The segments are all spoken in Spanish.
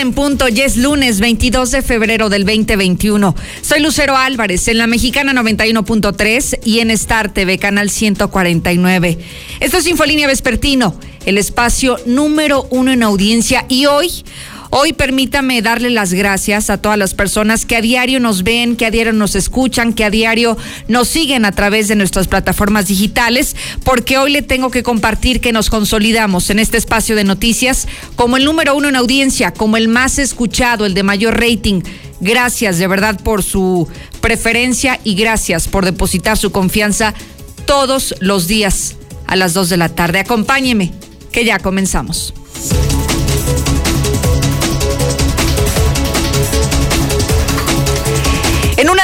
9 en punto, ya es lunes 22 de febrero del 2021. Soy Lucero Álvarez en la Mexicana 91.3 y en Star TV, canal 149. Esto es Infolínea Vespertino, el espacio número uno en audiencia y hoy Hoy permítame darle las gracias a todas las personas que a diario nos ven, que a diario nos escuchan, que a diario nos siguen a través de nuestras plataformas digitales, porque hoy le tengo que compartir que nos consolidamos en este espacio de noticias como el número uno en audiencia, como el más escuchado, el de mayor rating. Gracias de verdad por su preferencia y gracias por depositar su confianza todos los días a las dos de la tarde. Acompáñeme, que ya comenzamos.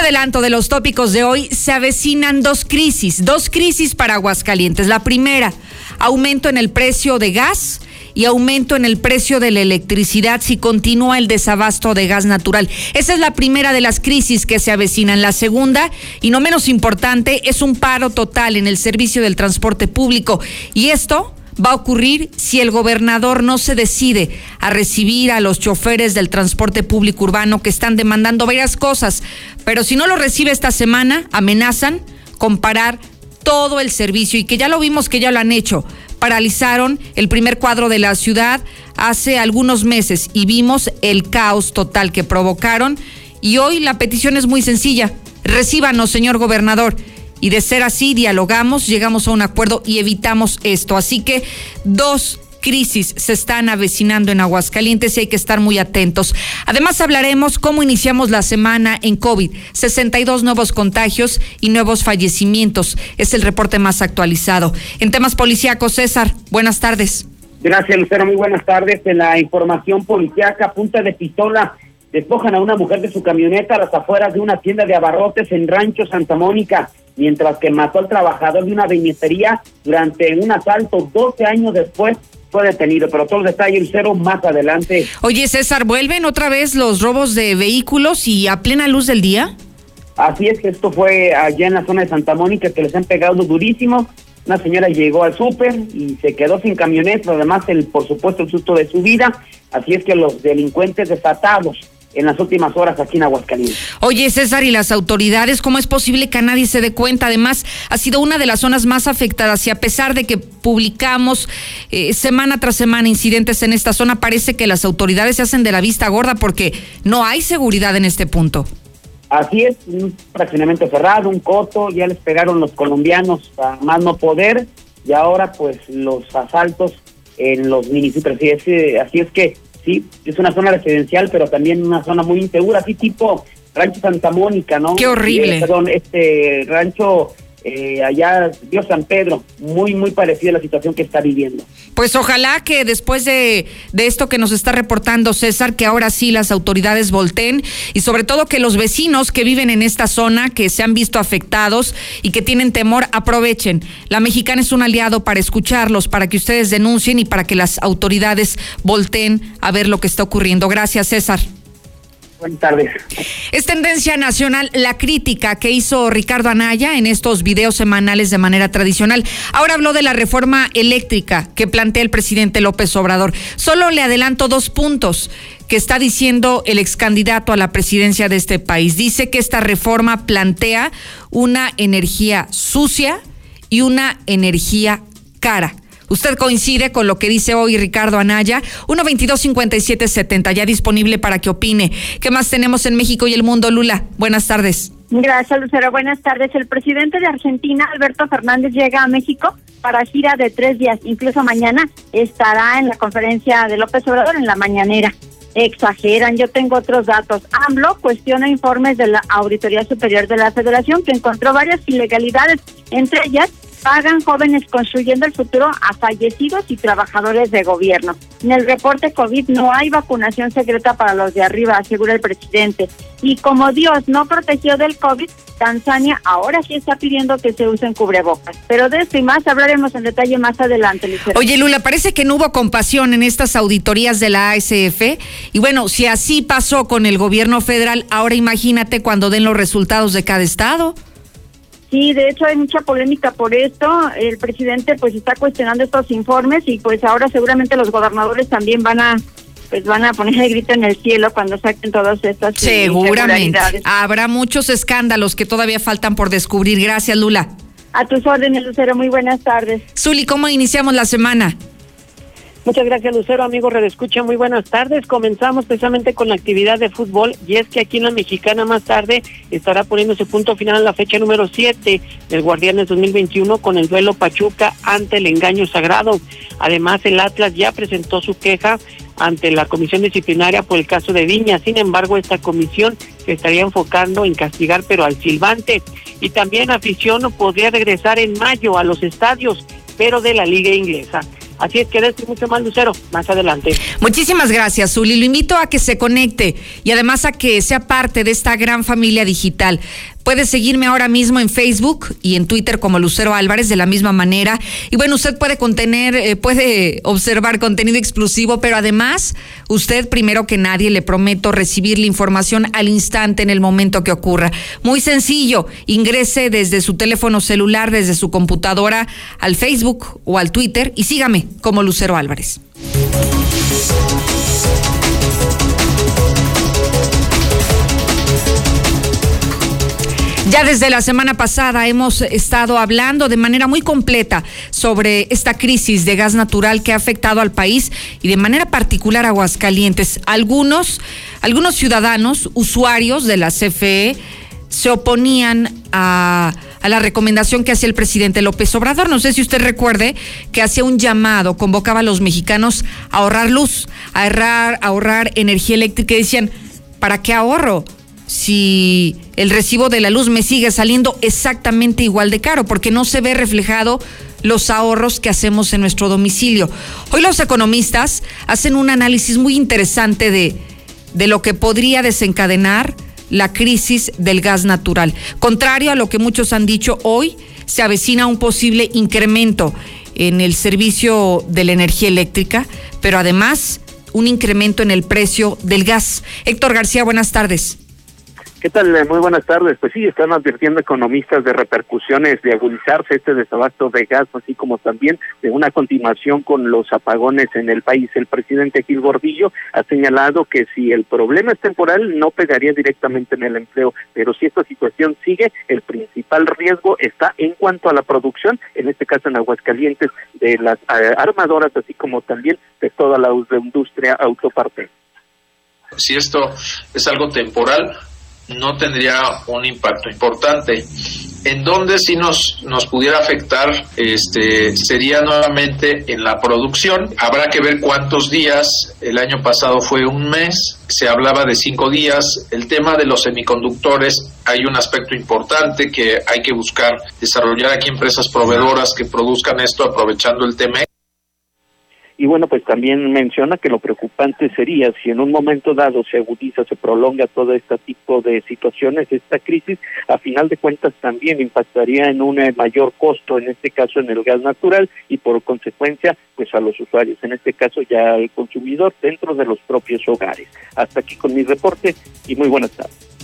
Adelanto de los tópicos de hoy se avecinan dos crisis, dos crisis para Aguascalientes. La primera, aumento en el precio de gas y aumento en el precio de la electricidad si continúa el desabasto de gas natural. Esa es la primera de las crisis que se avecinan. La segunda, y no menos importante, es un paro total en el servicio del transporte público. Y esto va a ocurrir si el gobernador no se decide a recibir a los choferes del transporte público urbano que están demandando varias cosas, pero si no lo recibe esta semana, amenazan con parar todo el servicio y que ya lo vimos que ya lo han hecho. Paralizaron el primer cuadro de la ciudad hace algunos meses y vimos el caos total que provocaron y hoy la petición es muy sencilla. Recíbanos, señor gobernador y de ser así, dialogamos, llegamos a un acuerdo y evitamos esto. Así que dos crisis se están avecinando en Aguascalientes y hay que estar muy atentos. Además hablaremos cómo iniciamos la semana en COVID. 62 nuevos contagios y nuevos fallecimientos. Es el reporte más actualizado. En temas policíacos, César, buenas tardes. Gracias, Lucero. Muy buenas tardes. En la información policíaca, punta de pistola, despojan a una mujer de su camioneta a las afueras de una tienda de abarrotes en Rancho Santa Mónica mientras que mató al trabajador de una viñetería durante un asalto 12 años después fue detenido, pero todos los detalles cero más adelante. Oye, César, ¿vuelven otra vez los robos de vehículos y a plena luz del día? Así es que esto fue allá en la zona de Santa Mónica que les han pegado durísimo. Una señora llegó al súper y se quedó sin camioneta, además el por supuesto el susto de su vida. Así es que los delincuentes desatados en las últimas horas aquí en Aguascalientes. Oye, César, ¿y las autoridades cómo es posible que nadie se dé cuenta? Además, ha sido una de las zonas más afectadas y a pesar de que publicamos eh, semana tras semana incidentes en esta zona, parece que las autoridades se hacen de la vista gorda porque no hay seguridad en este punto. Así es, un fraccionamiento cerrado, un coto, ya les pegaron los colombianos a más no poder y ahora pues los asaltos en los municipios. Así es, así es que sí, es una zona residencial, pero también una zona muy insegura, así tipo Rancho Santa Mónica, ¿no? Qué horrible. Eh, perdón, este rancho eh, allá, Dios San Pedro, muy, muy parecida a la situación que está viviendo. Pues ojalá que después de, de, esto que nos está reportando César, que ahora sí las autoridades volteen y sobre todo que los vecinos que viven en esta zona, que se han visto afectados y que tienen temor, aprovechen. La mexicana es un aliado para escucharlos, para que ustedes denuncien y para que las autoridades volteen a ver lo que está ocurriendo. Gracias, César. Buenas tardes. Es tendencia nacional la crítica que hizo Ricardo Anaya en estos videos semanales de manera tradicional. Ahora habló de la reforma eléctrica que plantea el presidente López Obrador. Solo le adelanto dos puntos que está diciendo el ex candidato a la presidencia de este país. Dice que esta reforma plantea una energía sucia y una energía cara. Usted coincide con lo que dice hoy Ricardo Anaya. 122-5770, ya disponible para que opine. ¿Qué más tenemos en México y el mundo, Lula? Buenas tardes. Gracias, Lucero. Buenas tardes. El presidente de Argentina, Alberto Fernández, llega a México para gira de tres días. Incluso mañana estará en la conferencia de López Obrador en la mañanera. Exageran, yo tengo otros datos. AMLO cuestiona informes de la Auditoría Superior de la Federación que encontró varias ilegalidades, entre ellas pagan jóvenes construyendo el futuro a fallecidos y trabajadores de gobierno. En el reporte COVID no hay vacunación secreta para los de arriba, asegura el presidente. Y como Dios no protegió del COVID, Tanzania ahora sí está pidiendo que se usen cubrebocas. Pero de esto y más hablaremos en detalle más adelante, Lucero. Oye, Lula, parece que no hubo compasión en estas auditorías de la ASF. Y bueno, si así pasó con el gobierno federal, ahora imagínate cuando den los resultados de cada estado. Sí, de hecho hay mucha polémica por esto. El presidente pues está cuestionando estos informes y pues ahora seguramente los gobernadores también van a pues van a poner el grito en el cielo cuando saquen todas estas eh, Seguramente. Habrá muchos escándalos que todavía faltan por descubrir. Gracias, Lula. A tus órdenes, Lucero. Muy buenas tardes. Zuli, ¿cómo iniciamos la semana? Muchas gracias, Lucero. Amigo Redescucha, muy buenas tardes. Comenzamos precisamente con la actividad de fútbol y es que aquí en la Mexicana más tarde estará poniéndose punto final la fecha número 7 del Guardianes 2021 con el duelo Pachuca ante el engaño sagrado. Además, el Atlas ya presentó su queja ante la comisión disciplinaria por el caso de Viña. Sin embargo, esta comisión se estaría enfocando en castigar, pero al silbante. Y también afición podría regresar en mayo a los estadios, pero de la liga inglesa. Así es que esto mucho más lucero más adelante. Muchísimas gracias, Zuli. Lo invito a que se conecte y además a que sea parte de esta gran familia digital. Puede seguirme ahora mismo en Facebook y en Twitter como Lucero Álvarez de la misma manera. Y bueno, usted puede contener, eh, puede observar contenido exclusivo, pero además, usted primero que nadie le prometo recibir la información al instante en el momento que ocurra. Muy sencillo, ingrese desde su teléfono celular, desde su computadora al Facebook o al Twitter y sígame como Lucero Álvarez. Ya desde la semana pasada hemos estado hablando de manera muy completa sobre esta crisis de gas natural que ha afectado al país y de manera particular a Aguascalientes. Algunos, algunos ciudadanos, usuarios de la CFE, se oponían a, la recomendación que hacía el presidente López Obrador. No sé si usted recuerde que hacía un llamado, convocaba a los mexicanos a ahorrar luz, a ahorrar, a ahorrar energía eléctrica y decían, ¿para qué ahorro? Si el recibo de la luz me sigue saliendo exactamente igual de caro, porque no se ve reflejado los ahorros que hacemos en nuestro domicilio. Hoy los economistas hacen un análisis muy interesante de, de lo que podría desencadenar la crisis del gas natural. Contrario a lo que muchos han dicho hoy, se avecina un posible incremento en el servicio de la energía eléctrica, pero además un incremento en el precio del gas. Héctor García, buenas tardes. ¿Qué tal? Eh, muy buenas tardes. Pues sí, están advirtiendo economistas de repercusiones de agudizarse este desabasto de gas, así como también de una continuación con los apagones en el país. El presidente Gil Gordillo ha señalado que si el problema es temporal, no pegaría directamente en el empleo, pero si esta situación sigue, el principal riesgo está en cuanto a la producción, en este caso en Aguascalientes, de las eh, armadoras, así como también de toda la industria autoparte. Si esto es algo temporal, no tendría un impacto importante. En donde sí nos, nos pudiera afectar este, sería nuevamente en la producción. Habrá que ver cuántos días. El año pasado fue un mes, se hablaba de cinco días. El tema de los semiconductores, hay un aspecto importante que hay que buscar desarrollar aquí empresas proveedoras que produzcan esto aprovechando el tema y bueno, pues también menciona que lo preocupante sería si en un momento dado se agudiza, se prolonga todo este tipo de situaciones, esta crisis, a final de cuentas también impactaría en un eh, mayor costo, en este caso en el gas natural y por consecuencia pues a los usuarios, en este caso ya al consumidor dentro de los propios hogares. Hasta aquí con mi reporte y muy buenas tardes.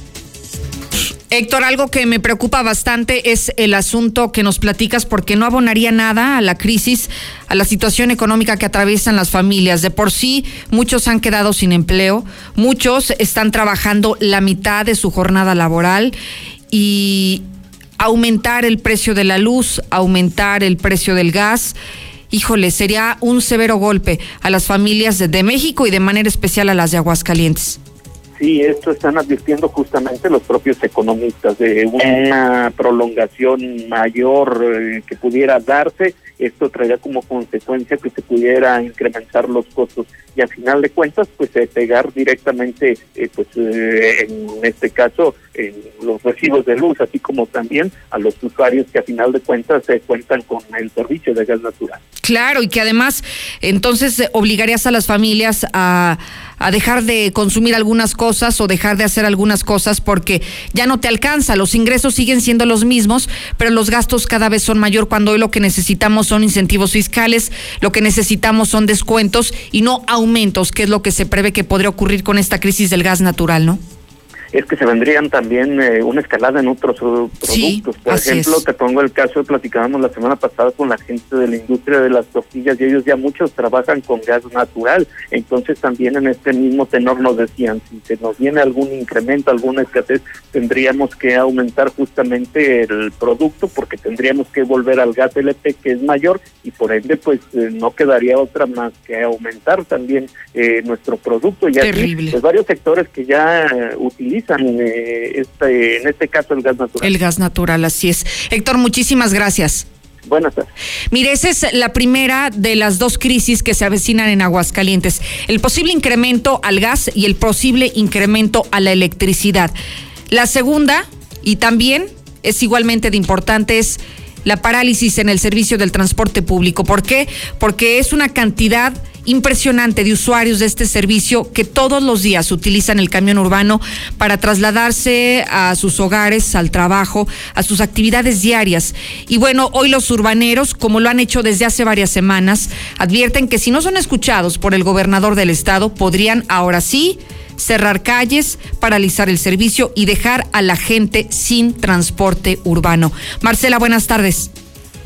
Héctor, algo que me preocupa bastante es el asunto que nos platicas porque no abonaría nada a la crisis, a la situación económica que atraviesan las familias. De por sí, muchos han quedado sin empleo, muchos están trabajando la mitad de su jornada laboral y aumentar el precio de la luz, aumentar el precio del gas híjole, sería un severo golpe a las familias de, México y de manera especial a las de Aguascalientes. Sí, esto están advirtiendo justamente los propios economistas de una prolongación mayor eh, que pudiera darse. Esto traería como consecuencia que se pudiera incrementar los costos y a final de cuentas, pues pegar directamente, eh, pues eh, en este caso, en los recibos de luz, así como también a los usuarios que a final de cuentas se cuentan con el servicio de gas natural. Claro, y que además entonces obligarías a las familias a a dejar de consumir algunas cosas o dejar de hacer algunas cosas porque ya no te alcanza. Los ingresos siguen siendo los mismos, pero los gastos cada vez son mayor cuando hoy lo que necesitamos son incentivos fiscales, lo que necesitamos son descuentos y no aumentos, que es lo que se prevé que podría ocurrir con esta crisis del gas natural, ¿no? Es que se vendrían también eh, una escalada en otros productos. Por ejemplo, te pongo el caso, platicábamos la semana pasada con la gente de la industria de las tortillas y ellos ya muchos trabajan con gas natural. Entonces también en este mismo tenor nos decían, si se nos viene algún incremento, alguna escasez, tendríamos que aumentar justamente el producto porque tendríamos que volver al gas LP que es mayor y por ende pues eh, no quedaría otra más que aumentar también eh, nuestro producto. Y Terrible. pues varios sectores que ya eh, utilizan este, en este caso el gas natural. El gas natural, así es. Héctor, muchísimas gracias. Buenas tardes. Mire, esa es la primera de las dos crisis que se avecinan en Aguascalientes. El posible incremento al gas y el posible incremento a la electricidad. La segunda, y también es igualmente de importante, es la parálisis en el servicio del transporte público. ¿Por qué? Porque es una cantidad impresionante de usuarios de este servicio que todos los días utilizan el camión urbano para trasladarse a sus hogares, al trabajo, a sus actividades diarias. Y bueno, hoy los urbaneros, como lo han hecho desde hace varias semanas, advierten que si no son escuchados por el gobernador del estado, podrían ahora sí cerrar calles, paralizar el servicio y dejar a la gente sin transporte urbano. Marcela, buenas tardes.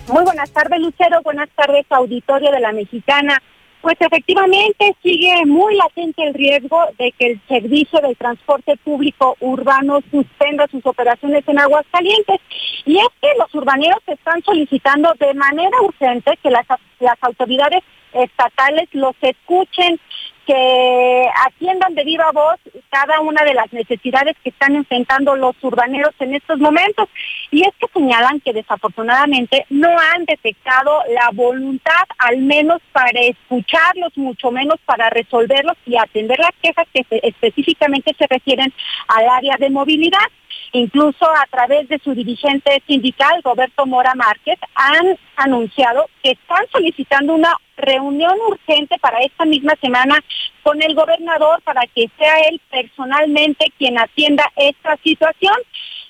Muy buenas tardes, Lucero. Buenas tardes, auditorio de la Mexicana. Pues efectivamente sigue muy latente el riesgo de que el servicio del transporte público urbano suspenda sus operaciones en Aguascalientes. Y es que los urbaneros están solicitando de manera urgente que las, las autoridades estatales los escuchen que atiendan de viva voz cada una de las necesidades que están enfrentando los urbaneros en estos momentos. Y es que señalan que desafortunadamente no han detectado la voluntad, al menos para escucharlos, mucho menos para resolverlos y atender las quejas que específicamente se refieren al área de movilidad. Incluso a través de su dirigente sindical, Roberto Mora Márquez, han anunciado que están solicitando una reunión urgente para esta misma semana con el gobernador para que sea él personalmente quien atienda esta situación.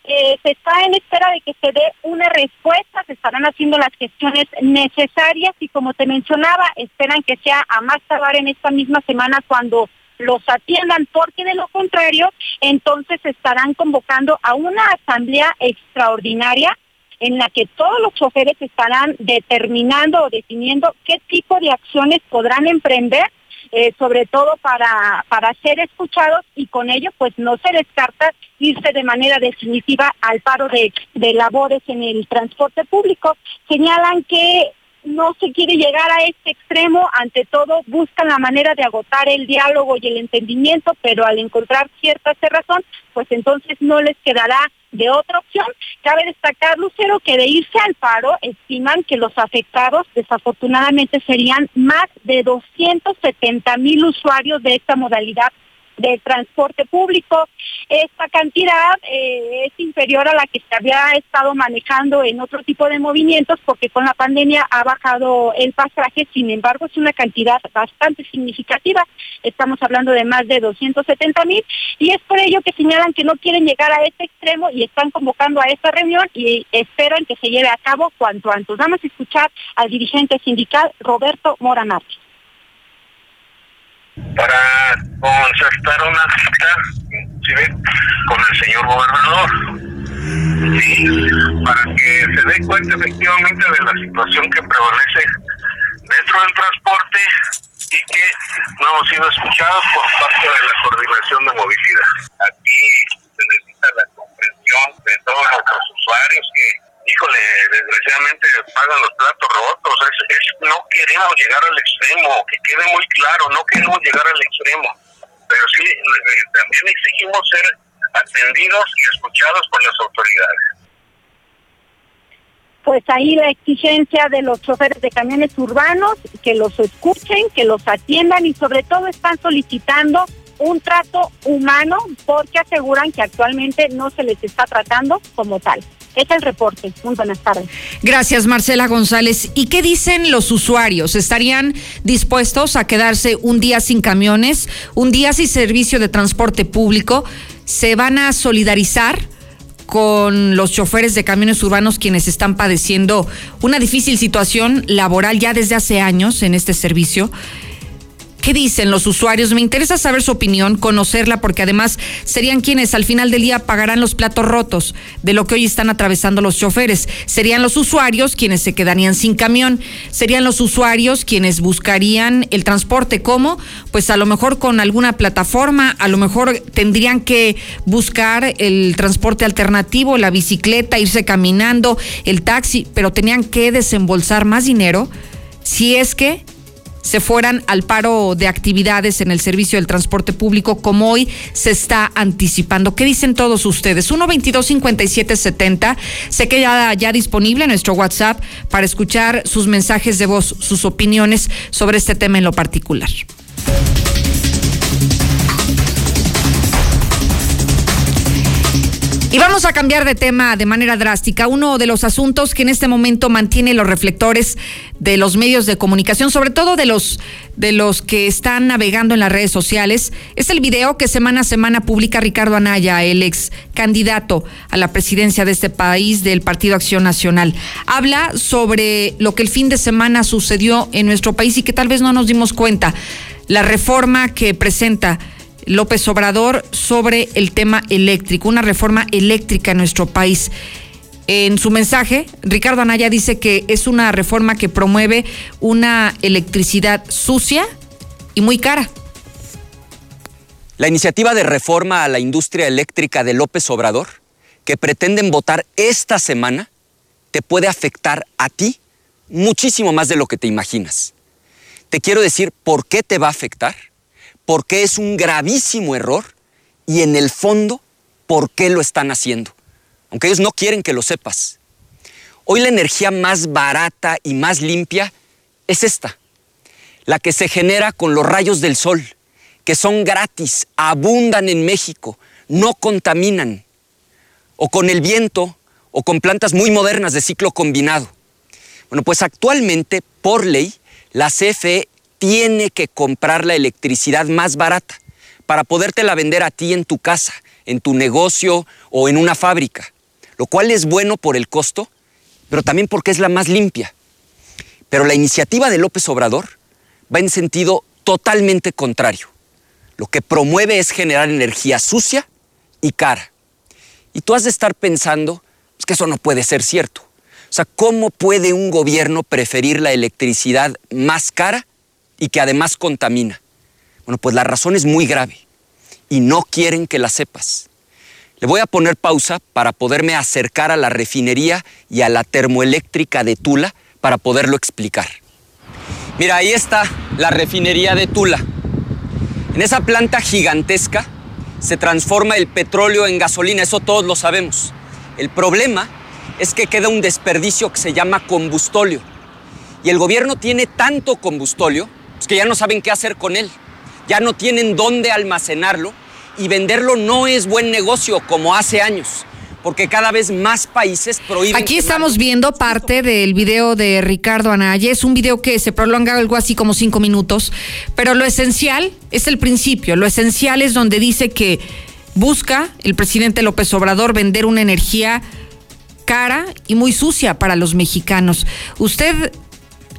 Eh, se está en espera de que se dé una respuesta, se estarán haciendo las gestiones necesarias y como te mencionaba, esperan que sea a más tardar en esta misma semana cuando los atiendan, porque de lo contrario, entonces estarán convocando a una asamblea extraordinaria en la que todos los choferes estarán determinando o definiendo qué tipo de acciones podrán emprender, eh, sobre todo para, para ser escuchados y con ello pues no se descarta irse de manera definitiva al paro de, de labores en el transporte público. Señalan que no se quiere llegar a este extremo, ante todo buscan la manera de agotar el diálogo y el entendimiento, pero al encontrar cierta cerrazón, pues entonces no les quedará de otra opción. Cabe destacar, Lucero, que de irse al paro, estiman que los afectados desafortunadamente serían más de 270 mil usuarios de esta modalidad del transporte público. Esta cantidad eh, es inferior a la que se había estado manejando en otro tipo de movimientos porque con la pandemia ha bajado el pasaje, sin embargo es una cantidad bastante significativa. Estamos hablando de más de 270 mil y es por ello que señalan que no quieren llegar a este extremo y están convocando a esta reunión y esperan que se lleve a cabo cuanto antes. Vamos a escuchar al dirigente sindical Roberto Mora para concertar una cita con el señor gobernador para que se dé cuenta efectivamente de la situación que prevalece dentro del transporte y que no hemos sido escuchados por parte de la coordinación de movilidad. Aquí se necesita la comprensión de todos nuestros usuarios que híjole, desgraciadamente pagan los platos rotos. Es, no queremos llegar al extremo, que quede muy claro, no queremos llegar al extremo. Pero sí, también exigimos ser atendidos y escuchados por las autoridades. Pues ahí la exigencia de los choferes de camiones urbanos, que los escuchen, que los atiendan y sobre todo están solicitando un trato humano porque aseguran que actualmente no se les está tratando como tal. Es el reporte. Muy buenas tardes. Gracias, Marcela González. ¿Y qué dicen los usuarios? ¿Estarían dispuestos a quedarse un día sin camiones, un día sin servicio de transporte público? ¿Se van a solidarizar? con los choferes de camiones urbanos quienes están padeciendo una difícil situación laboral ya desde hace años en este servicio. ¿Qué dicen los usuarios? Me interesa saber su opinión, conocerla, porque además serían quienes al final del día pagarán los platos rotos de lo que hoy están atravesando los choferes. Serían los usuarios quienes se quedarían sin camión. Serían los usuarios quienes buscarían el transporte. ¿Cómo? Pues a lo mejor con alguna plataforma, a lo mejor tendrían que buscar el transporte alternativo, la bicicleta, irse caminando, el taxi, pero tenían que desembolsar más dinero si es que se fueran al paro de actividades en el servicio del transporte público como hoy se está anticipando. ¿Qué dicen todos ustedes? 122-5770, sé que ya, ya disponible nuestro WhatsApp para escuchar sus mensajes de voz, sus opiniones sobre este tema en lo particular. Y vamos a cambiar de tema de manera drástica. Uno de los asuntos que en este momento mantiene los reflectores de los medios de comunicación, sobre todo de los de los que están navegando en las redes sociales, es el video que semana a semana publica Ricardo Anaya, el ex candidato a la presidencia de este país del Partido Acción Nacional. Habla sobre lo que el fin de semana sucedió en nuestro país y que tal vez no nos dimos cuenta. La reforma que presenta López Obrador sobre el tema eléctrico, una reforma eléctrica en nuestro país. En su mensaje, Ricardo Anaya dice que es una reforma que promueve una electricidad sucia y muy cara. La iniciativa de reforma a la industria eléctrica de López Obrador, que pretenden votar esta semana, te puede afectar a ti muchísimo más de lo que te imaginas. Te quiero decir por qué te va a afectar por qué es un gravísimo error y en el fondo, por qué lo están haciendo. Aunque ellos no quieren que lo sepas. Hoy la energía más barata y más limpia es esta, la que se genera con los rayos del sol, que son gratis, abundan en México, no contaminan, o con el viento, o con plantas muy modernas de ciclo combinado. Bueno, pues actualmente, por ley, la CFE tiene que comprar la electricidad más barata para podértela vender a ti en tu casa, en tu negocio o en una fábrica, lo cual es bueno por el costo, pero también porque es la más limpia. Pero la iniciativa de López Obrador va en sentido totalmente contrario. Lo que promueve es generar energía sucia y cara. Y tú has de estar pensando que eso no puede ser cierto. O sea, ¿cómo puede un gobierno preferir la electricidad más cara y que además contamina? Bueno, pues la razón es muy grave y no quieren que la sepas. Le voy a poner pausa para poderme acercar a la refinería y a la termoeléctrica de Tula para poderlo explicar. Mira, ahí está la refinería de Tula. En esa planta gigantesca se transforma el petróleo en gasolina, eso todos lo sabemos. El problema es que queda un desperdicio que se llama combustóleo. Y el gobierno tiene tanto combustóleo es que ya no saben qué hacer con él, ya no tienen dónde almacenarlo y venderlo no es buen negocio como hace años. Porque cada vez más países prohíben. Aquí estamos viendo parte del video de Ricardo Anaya. Es un video que se prolonga algo así como cinco minutos. Pero lo esencial es el principio. Lo esencial es donde dice que busca el presidente López Obrador vender una energía cara y muy sucia para los mexicanos. Usted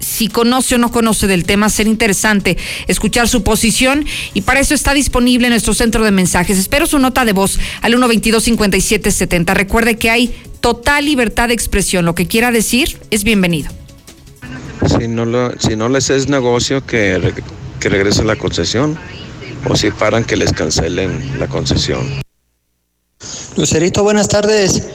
si conoce o no conoce del tema, será interesante escuchar su posición y para eso está disponible en nuestro centro de mensajes. Espero su nota de voz al 122-5770. Recuerde que hay total libertad de expresión. Lo que quiera decir es bienvenido. Si no, lo, si no les es negocio que, que regrese la concesión o si paran que les cancelen la concesión. Lucerito, buenas tardes.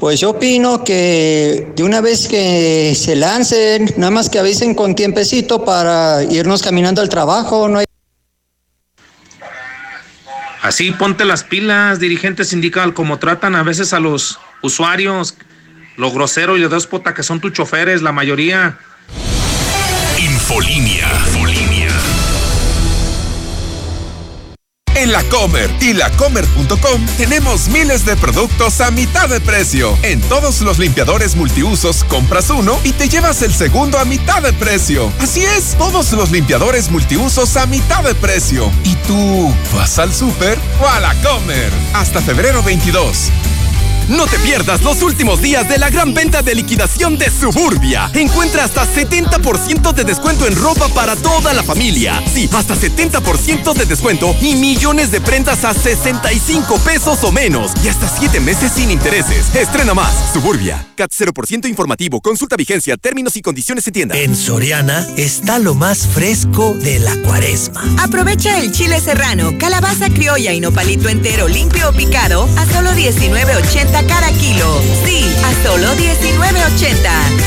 Pues yo opino que de una vez que se lancen, nada más que avisen con tiempecito para irnos caminando al trabajo, no hay... Así ponte las pilas, dirigente sindical, como tratan a veces a los usuarios, lo grosero y lo déspota que son tus choferes, la mayoría. Infolínea. En la Comer y lacomer.com tenemos miles de productos a mitad de precio. En todos los limpiadores multiusos compras uno y te llevas el segundo a mitad de precio. Así es, todos los limpiadores multiusos a mitad de precio. ¿Y tú vas al súper o a la Comer? Hasta febrero 22. No te pierdas los últimos días de la gran venta de liquidación de Suburbia. Encuentra hasta 70% de descuento en ropa para toda la familia. Sí, hasta 70% de descuento y millones de prendas a 65 pesos o menos. Y hasta 7 meses sin intereses. Estrena más. Suburbia. CAT 0% informativo. Consulta vigencia, términos y condiciones en tienda. En Soriana está lo más fresco de la cuaresma. Aprovecha el chile serrano, calabaza criolla y nopalito entero limpio o picado a solo 19.80 cada kilo. Sí, a solo 19.80.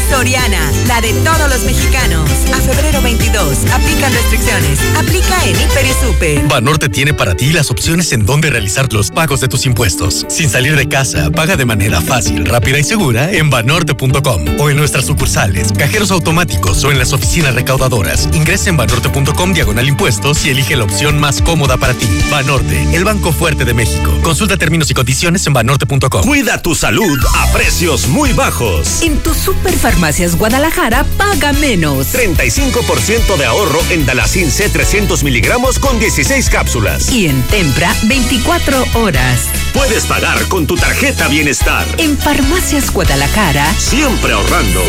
Soriana, la de todos los mexicanos. A febrero 22. Aplican restricciones. Aplica en Hiper y Super. Banorte tiene para ti las opciones en donde realizar los pagos de tus impuestos. Sin salir de casa, paga de manera fácil, rápida y segura en banorte.com o en nuestras sucursales, cajeros automáticos o en las oficinas recaudadoras. Ingresa en banorte.com diagonal impuestos y elige la opción más cómoda para ti. Banorte, el banco fuerte de México. Consulta términos y condiciones en banorte.com. Cuida tu salud a precios muy bajos. En tu Superfarmacias Guadalajara paga menos. 35% de ahorro en Dalacin C 300 miligramos con 16 cápsulas. Y en Tempra 24 horas. Puedes pagar con tu tarjeta Bienestar. En Farmacias Guadalajara. Siempre ahorrando.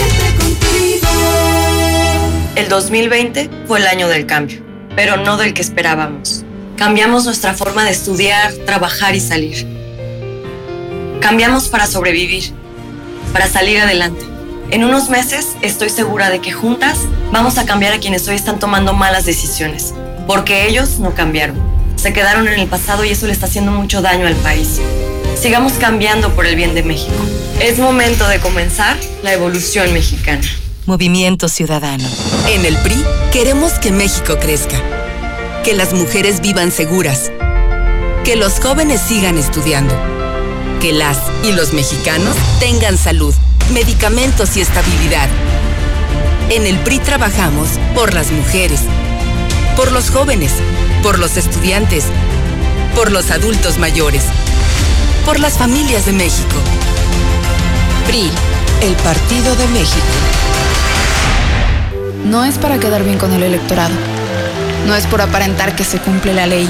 El 2020 fue el año del cambio, pero no del que esperábamos. Cambiamos nuestra forma de estudiar, trabajar y salir. Cambiamos para sobrevivir, para salir adelante. En unos meses estoy segura de que juntas vamos a cambiar a quienes hoy están tomando malas decisiones, porque ellos no cambiaron. Se quedaron en el pasado y eso le está haciendo mucho daño al país. Sigamos cambiando por el bien de México. Es momento de comenzar la evolución mexicana. Movimiento Ciudadano. En el PRI queremos que México crezca, que las mujeres vivan seguras, que los jóvenes sigan estudiando, que las y los mexicanos tengan salud, medicamentos y estabilidad. En el PRI trabajamos por las mujeres, por los jóvenes, por los estudiantes, por los adultos mayores, por las familias de México. PRI, el Partido de México. No es para quedar bien con el electorado. No es por aparentar que se cumple la ley.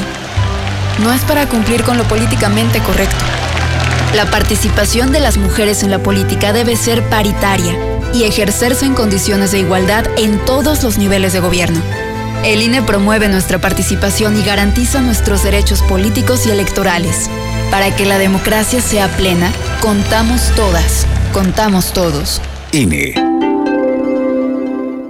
No es para cumplir con lo políticamente correcto. La participación de las mujeres en la política debe ser paritaria y ejercerse en condiciones de igualdad en todos los niveles de gobierno. El INE promueve nuestra participación y garantiza nuestros derechos políticos y electorales. Para que la democracia sea plena, contamos todas, contamos todos. INE.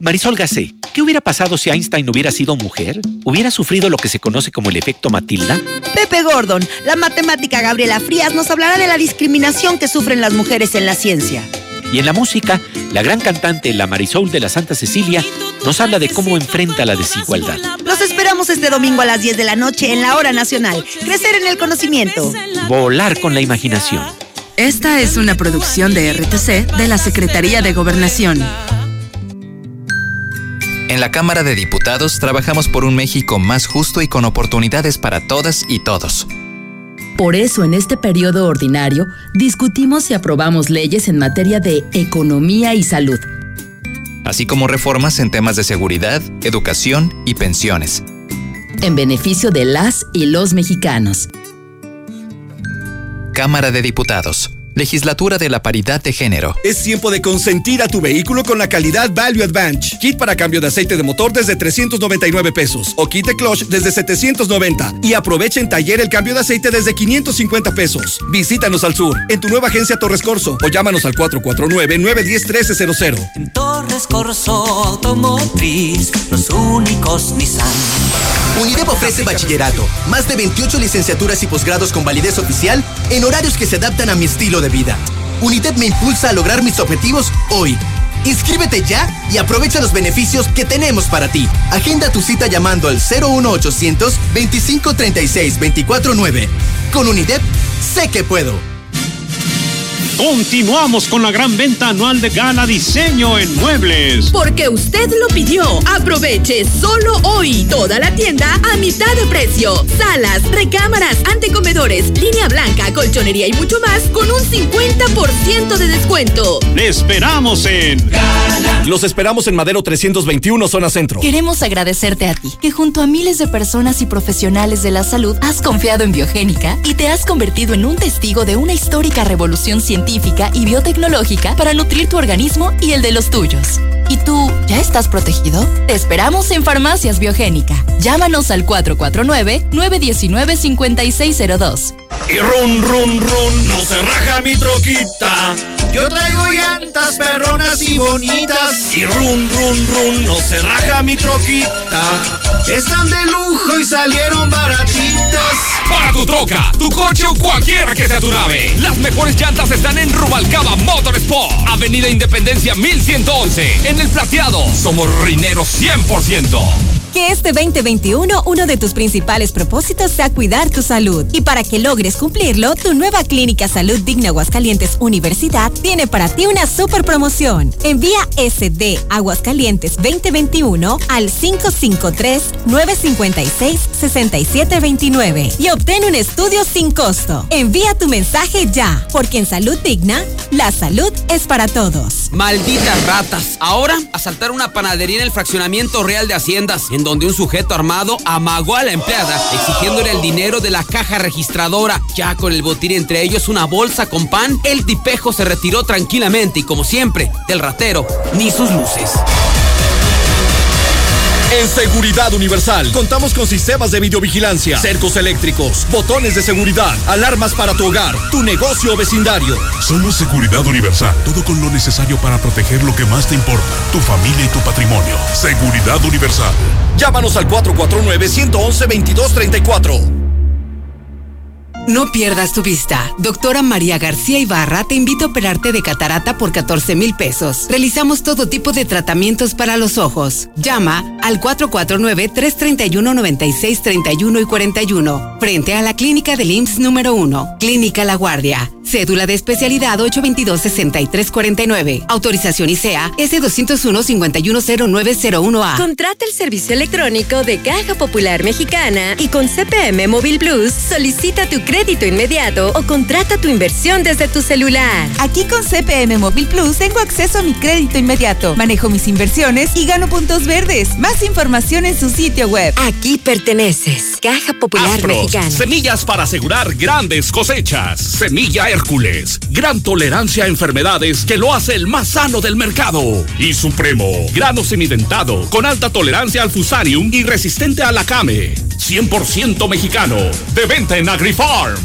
Marisol Gacé, ¿qué hubiera pasado si Einstein hubiera sido mujer? ¿Hubiera sufrido lo que se conoce como el efecto Matilda? Pepe Gordon, la matemática Gabriela Frías nos hablará de la discriminación que sufren las mujeres en la ciencia. Y en la música, la gran cantante La Marisol de la Santa Cecilia nos habla de cómo enfrenta la desigualdad. Los esperamos este domingo a las 10 de la noche en la Hora Nacional. Crecer en el conocimiento. Volar con la imaginación. Esta es una producción de RTC de la Secretaría de Gobernación. En la Cámara de Diputados trabajamos por un México más justo y con oportunidades para todas y todos. Por eso, en este periodo ordinario, discutimos y aprobamos leyes en materia de economía y salud. Así como reformas en temas de seguridad, educación y pensiones. En beneficio de las y los mexicanos. Cámara de Diputados. Legislatura de la Paridad de Género. Es tiempo de consentir a tu vehículo con la calidad Value Advantage. Kit para cambio de aceite de motor desde 399 pesos o kit de clutch desde 790 y aprovecha en taller el cambio de aceite desde 550 pesos. Visítanos al sur en tu nueva agencia Torres Corso o llámanos al 449-910-1300. En Torres Corso Automotriz, los únicos Nissan. UNIDEP ofrece bachillerato, más de 28 licenciaturas y posgrados con validez oficial en horarios que se adaptan a mi estilo de vida. UNIDEP me impulsa a lograr mis objetivos hoy. Inscríbete ya y aprovecha los beneficios que tenemos para ti. Agenda tu cita llamando al 01800 2536 249. Con UNIDEP, sé que puedo. Continuamos con la gran venta anual de Gala Diseño en Muebles. Porque usted lo pidió. Aproveche solo hoy toda la tienda a mitad de precio. Salas, recámaras, antecomedores, línea blanca, colchonería y mucho más con un 50% de descuento. Le esperamos en Los esperamos en Madero 321, zona centro. Queremos agradecerte a ti, que junto a miles de personas y profesionales de la salud has confiado en Biogénica y te has convertido en un testigo de una histórica revolución científica y biotecnológica para nutrir tu organismo y el de los tuyos. ¿Y tú ya estás protegido? Te esperamos en Farmacias Biogénica. Llámanos al 449-919-5602. Y run, run, run, no se raja mi troquita. Yo traigo llantas perronas y bonitas. Y run, run, run, no se raja mi troquita. Están de lujo y salieron baratitas. Para tu troca, tu coche o cualquiera que sea tu nave. Las mejores llantas están en Rubalcaba Motorsport. Avenida Independencia 1111. En el plateado. Somos rineros 100%. Que este 2021 uno de tus principales propósitos sea cuidar tu salud. Y para que logres cumplirlo, tu nueva clínica Salud Digna Aguascalientes Universidad tiene para ti una super promoción. Envía SD Aguascalientes 2021 al 553-956-6729 y obtén un estudio sin costo. Envía tu mensaje ya, porque en Salud Digna, la salud es para todos. Malditas ratas. Ahora, asaltar una panadería en el fraccionamiento real de Haciendas, en donde un sujeto armado amagó a la empleada, exigiéndole el dinero de la caja registradora. Ya con el botín entre ellos una bolsa con pan, el tipejo se retiró tranquilamente y como siempre, del ratero, ni sus luces. En Seguridad Universal contamos con sistemas de videovigilancia, cercos eléctricos, botones de seguridad, alarmas para tu hogar, tu negocio o vecindario. Somos Seguridad Universal, todo con lo necesario para proteger lo que más te importa, tu familia y tu patrimonio. Seguridad Universal. Llámanos al 449-111-2234. No pierdas tu vista. Doctora María García Ibarra te invita a operarte de catarata por 14 mil pesos. Realizamos todo tipo de tratamientos para los ojos. Llama al 449-331-9631 y 41. Frente a la clínica del IMSS número 1. Clínica La Guardia. Cédula de especialidad 822-6349. Autorización ICEA S201-510901A. Contrata el servicio electrónico de Caja Popular Mexicana y con CPM Móvil Plus solicita tu crédito inmediato o contrata tu inversión desde tu celular. Aquí con CPM Móvil Plus tengo acceso a mi crédito inmediato, manejo mis inversiones y gano puntos verdes. Más información en su sitio web. Aquí perteneces. Caja Popular Mexicana. Semillas para asegurar grandes cosechas. Semilla Hércules. Gran tolerancia a enfermedades que lo hace el más sano del mercado. Y Supremo. Grano semidentado con alta tolerancia al fusarium y resistente a la came. 100% mexicano. De venta en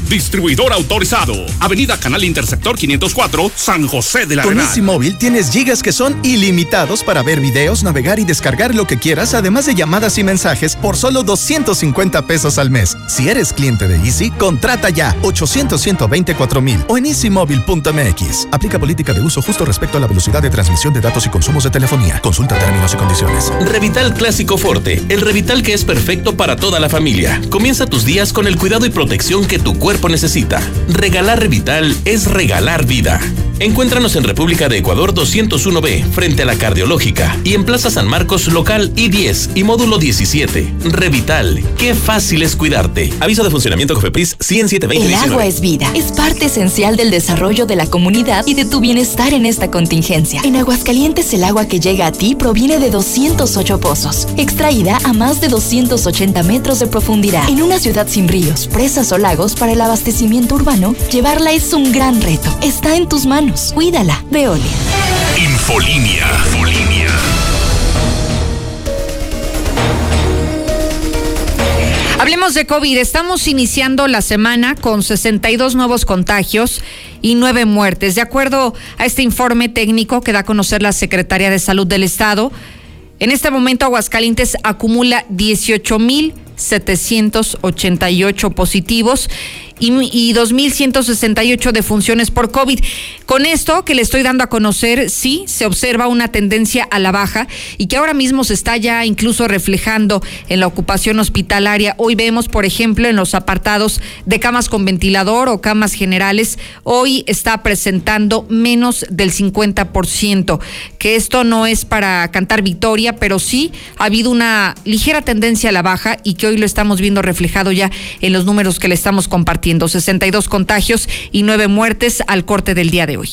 Distribuidor autorizado. Avenida Canal Interceptor 504, San José de la Con. Easy Móvil tienes gigas que son ilimitados para ver videos, navegar y descargar lo que quieras, además de llamadas y mensajes por solo 250 pesos al mes. Si eres cliente de Easy, contrata ya 800 124 mil o en easymóvil.mx. Aplica política de uso justo respecto a la velocidad de transmisión de datos y consumos de telefonía. Consulta términos y condiciones. Revital Clásico Forte, el Revital que es perfecto para toda la familia. Comienza tus días con el cuidado y protección que tu cuerpo necesita. Regalar Revital es regalar vida. Encuéntranos en República de Ecuador 201B, frente a la Cardiológica, y en Plaza San Marcos, local I10 y módulo 17. Revital, qué fácil es cuidarte. Aviso de funcionamiento Cofepris 10720 El agua es vida. Es parte esencial del desarrollo de la comunidad y de tu bienestar en esta contingencia. En Aguascalientes, el agua que llega a ti proviene de 208 pozos, extraída a más de 280 metros de profundidad. En una ciudad sin ríos, presas o lagos para el abastecimiento urbano, llevarla es un gran reto. Está en tus manos. Cuídala. Veolia. Infolínea. Hablemos de COVID. Estamos iniciando la semana con 62 nuevos contagios y nueve muertes. De acuerdo a este informe técnico que da a conocer la Secretaría de Salud del Estado, en este momento Aguascalientes acumula 18 mil 788 positivos y, 2.168 defunciones por COVID. Con esto que le estoy dando a conocer, sí, se observa una tendencia a la baja y que ahora mismo se está ya incluso reflejando en la ocupación hospitalaria. Hoy vemos, por ejemplo, en los apartados de camas con ventilador o camas generales, hoy está presentando menos del 50%, que esto no es para cantar victoria, pero sí ha habido una ligera tendencia a la baja y que hoy lo estamos viendo reflejado ya en los números que le estamos compartiendo. 62 contagios y 9 muertes al corte del día de hoy.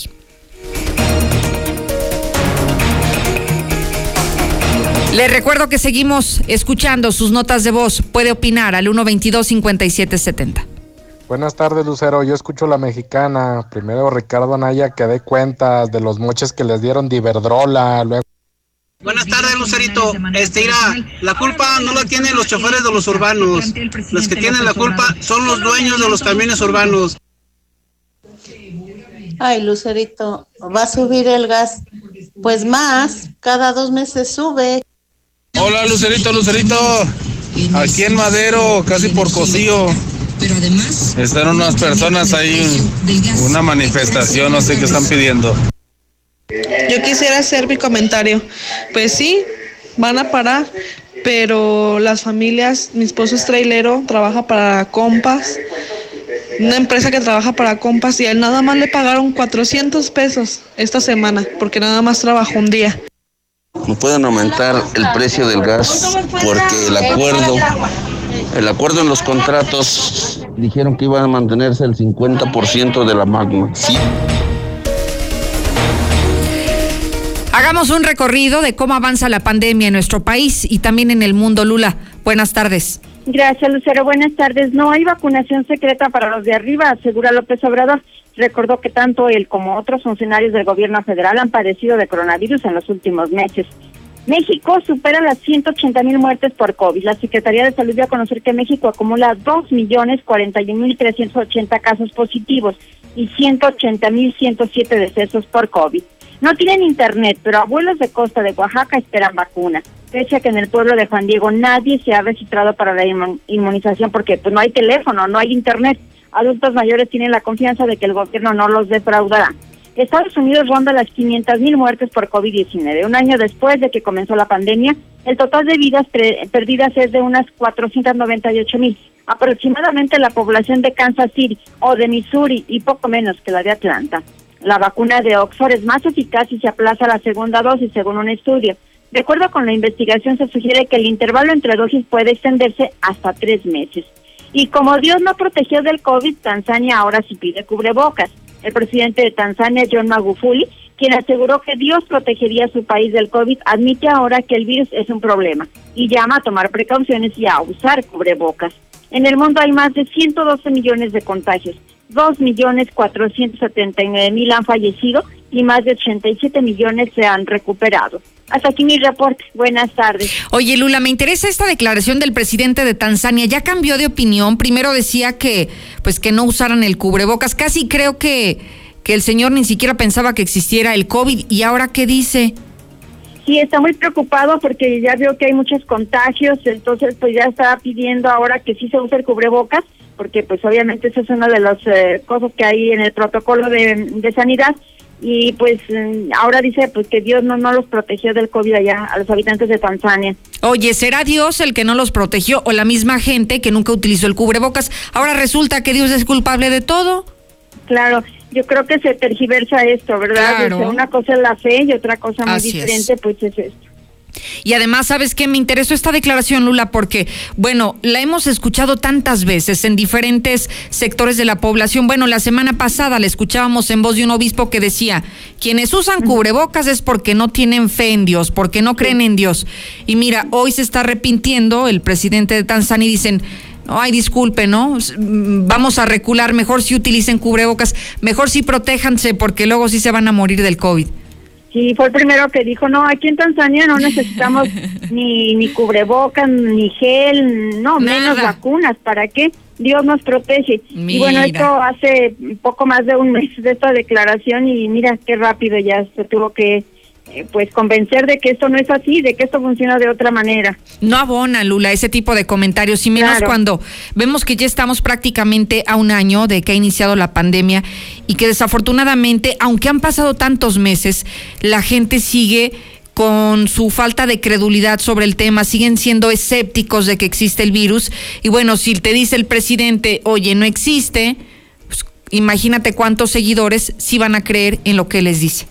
Le recuerdo que seguimos escuchando sus notas de voz. Puede opinar al 122-5770. Buenas tardes, Lucero. Yo escucho la mexicana. Primero Ricardo Anaya que dé cuentas de los moches que les dieron de Iberdrola. Buenas tardes, Lucerito. Este, la culpa no la tienen los choferes de los urbanos. Los que tienen la culpa son los dueños de los camiones urbanos. Ay, Lucerito, ¿va a subir el gas? Pues más, cada dos meses sube. Hola, Lucerito, Lucerito. Aquí en Madero, casi por Cocío. Están unas personas ahí, una manifestación, no sé qué están pidiendo. Yo quisiera hacer mi comentario. Pues sí, van a parar, pero las familias, mi esposo es trailero, trabaja para Compas, una empresa que trabaja para Compas y a él nada más le pagaron 400 pesos esta semana porque nada más trabajó un día. No pueden aumentar el precio del gas porque el acuerdo, el acuerdo en los contratos dijeron que iba a mantenerse el 50% de la magma. Sí. Hagamos un recorrido de cómo avanza la pandemia en nuestro país y también en el mundo. Lula, buenas tardes. Gracias, Lucero. Buenas tardes. No hay vacunación secreta para los de arriba, asegura López Obrador. Recordó que tanto él como otros funcionarios del gobierno federal han padecido de coronavirus en los últimos meses. México supera las 180 mil muertes por COVID. La Secretaría de Salud dio a conocer que México acumula 2 millones 41 mil 380 casos positivos y 180 mil 107 decesos por COVID. No tienen internet, pero abuelos de Costa de Oaxaca esperan vacuna. Pese a que en el pueblo de Juan Diego nadie se ha registrado para la inmunización porque pues no hay teléfono, no hay internet. Adultos mayores tienen la confianza de que el gobierno no los defraudará. Estados Unidos ronda las 500 mil muertes por COVID-19. Un año después de que comenzó la pandemia, el total de vidas perdidas es de unas 498 mil. Aproximadamente la población de Kansas City o de Missouri y poco menos que la de Atlanta. La vacuna de Oxford es más eficaz si se aplaza la segunda dosis, según un estudio. De acuerdo con la investigación, se sugiere que el intervalo entre dosis puede extenderse hasta tres meses. Y como Dios no protegió del COVID, Tanzania ahora sí pide cubrebocas. El presidente de Tanzania, John Magufuli, quien aseguró que Dios protegería a su país del COVID, admite ahora que el virus es un problema y llama a tomar precauciones y a usar cubrebocas. En el mundo hay más de 112 millones de contagios 2.479.000 han fallecido y más de 87 millones se han recuperado. Hasta aquí mi reporte. Buenas tardes. Oye, Lula, me interesa esta declaración del presidente de Tanzania. Ya cambió de opinión. Primero decía que, pues, que no usaran el cubrebocas. Casi creo que, que el señor ni siquiera pensaba que existiera el COVID. ¿Y ahora qué dice? Sí, está muy preocupado porque ya vio que hay muchos contagios. Entonces, pues ya está pidiendo ahora que sí se use el cubrebocas porque pues obviamente esa es una de las eh, cosas que hay en el protocolo de, sanidad y pues mm, ahora dice pues que Dios no, no los protegió del COVID allá a los habitantes de Tanzania. Oye, ¿será Dios el que no los protegió o la misma gente que nunca utilizó el cubrebocas? Ahora resulta que Dios es culpable de todo. Claro, yo creo que se tergiversa esto, ¿verdad? una cosa es la fe y otra cosa muy diferente pues es esto. Y además, ¿sabes qué? Me interesó esta declaración, Lula, porque, bueno, la hemos escuchado tantas veces en diferentes sectores de la población. Bueno, la semana pasada la escuchábamos en voz de un obispo que decía, quienes usan cubrebocas es porque no tienen fe en Dios, porque no creen en Dios. Y mira, hoy se está arrepintiendo el presidente de Tanzania y dicen, ay, disculpe, ¿no? Vamos a recular, mejor si utilicen cubrebocas, mejor si protéjanse, porque luego sí se van a morir del COVID. Sí, fue el primero que dijo, no, aquí en Tanzania no necesitamos ni, ni cubrebocas, ni gel, no, menos vacunas, ¿para qué? Dios nos protege. Y bueno, esto hace poco más de un mes de esta declaración y mira qué rápido ya se tuvo que pues convencer de que esto no es así, de que esto funciona de otra manera. No abona, Lula, ese tipo de comentarios, y menos cuando vemos que ya estamos prácticamente a un año de que ha iniciado la pandemia y que desafortunadamente, aunque han pasado tantos meses, la gente sigue con su falta de credulidad sobre el tema, siguen siendo escépticos de que existe el virus. Y bueno, si te dice el presidente, oye, no existe, pues imagínate cuántos seguidores sí van a creer en lo que les dice.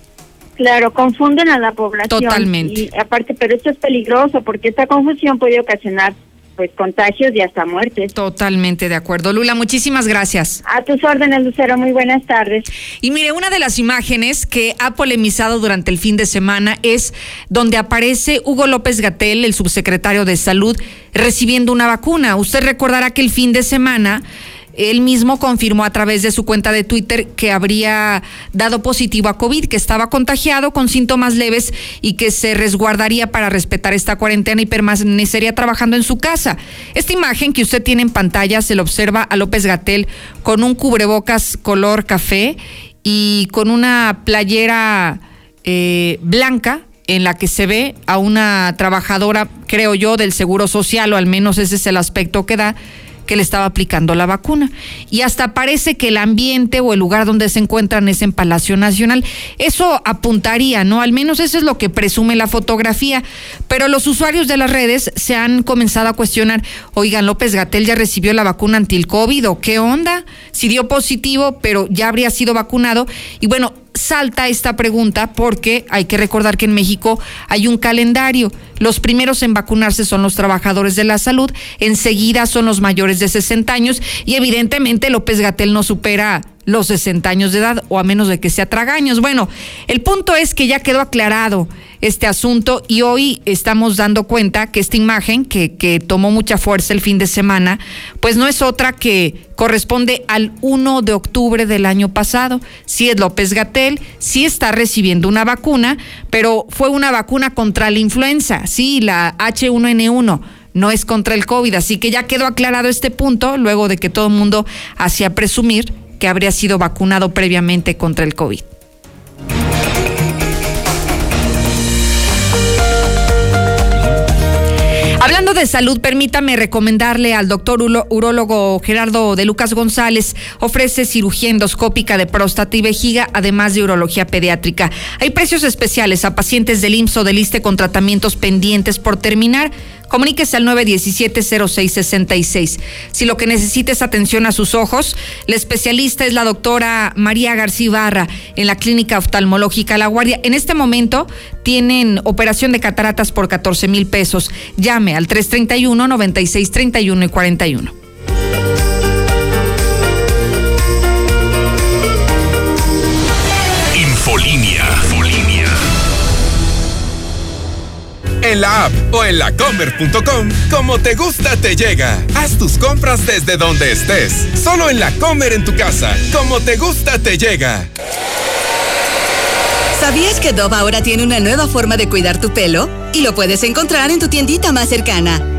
Claro, confunden a la población. Totalmente. Y aparte, pero esto es peligroso porque esta confusión puede ocasionar pues contagios y hasta muertes. Totalmente de acuerdo. Lula, muchísimas gracias. A tus órdenes, Lucero, muy buenas tardes. Y mire, una de las imágenes que ha polemizado durante el fin de semana es donde aparece Hugo López Gatel, el subsecretario de Salud, recibiendo una vacuna. Usted recordará que el fin de semana él mismo confirmó a través de su cuenta de Twitter que habría dado positivo a COVID, que estaba contagiado con síntomas leves y que se resguardaría para respetar esta cuarentena y permanecería trabajando en su casa. Esta imagen que usted tiene en pantalla se le observa a López Gatel con un cubrebocas color café y con una playera eh, blanca en la que se ve a una trabajadora, creo yo, del Seguro Social, o al menos ese es el aspecto que da, que le estaba aplicando la vacuna. Y hasta parece que el ambiente o el lugar donde se encuentran es en Palacio Nacional. Eso apuntaría, ¿no? Al menos eso es lo que presume la fotografía. Pero los usuarios de las redes se han comenzado a cuestionar, oigan, López Gatel ya recibió la vacuna anti el COVID o qué onda? Si dio positivo, pero ya habría sido vacunado. Y bueno, salta esta pregunta porque hay que recordar que en México hay un calendario. Los primeros en vacunarse son los trabajadores de la salud, enseguida son los mayores de 60 años y evidentemente López Gatel no supera los 60 años de edad o a menos de que sea tragaños. Bueno, el punto es que ya quedó aclarado este asunto y hoy estamos dando cuenta que esta imagen que, que tomó mucha fuerza el fin de semana, pues no es otra que corresponde al 1 de octubre del año pasado. Sí es López Gatel, sí está recibiendo una vacuna, pero fue una vacuna contra la influenza, sí, la H1N1 no es contra el COVID. Así que ya quedó aclarado este punto, luego de que todo el mundo hacía presumir que habría sido vacunado previamente contra el COVID. De salud, permítame recomendarle al doctor urólogo Gerardo de Lucas González. Ofrece cirugía endoscópica de próstata y vejiga, además de urología pediátrica. Hay precios especiales a pacientes del IMSS o del ISTE con tratamientos pendientes por terminar. Comuníquese al 917-0666. Si lo que necesita es atención a sus ojos, la especialista es la doctora María García Barra en la Clínica Oftalmológica La Guardia. En este momento tienen operación de cataratas por 14 mil pesos. Llame al 331 96 31 y 41. En la app o en lacomer.com, como te gusta te llega. Haz tus compras desde donde estés. Solo en la Comer en tu casa, como te gusta te llega. ¿Sabías que Dove ahora tiene una nueva forma de cuidar tu pelo? Y lo puedes encontrar en tu tiendita más cercana.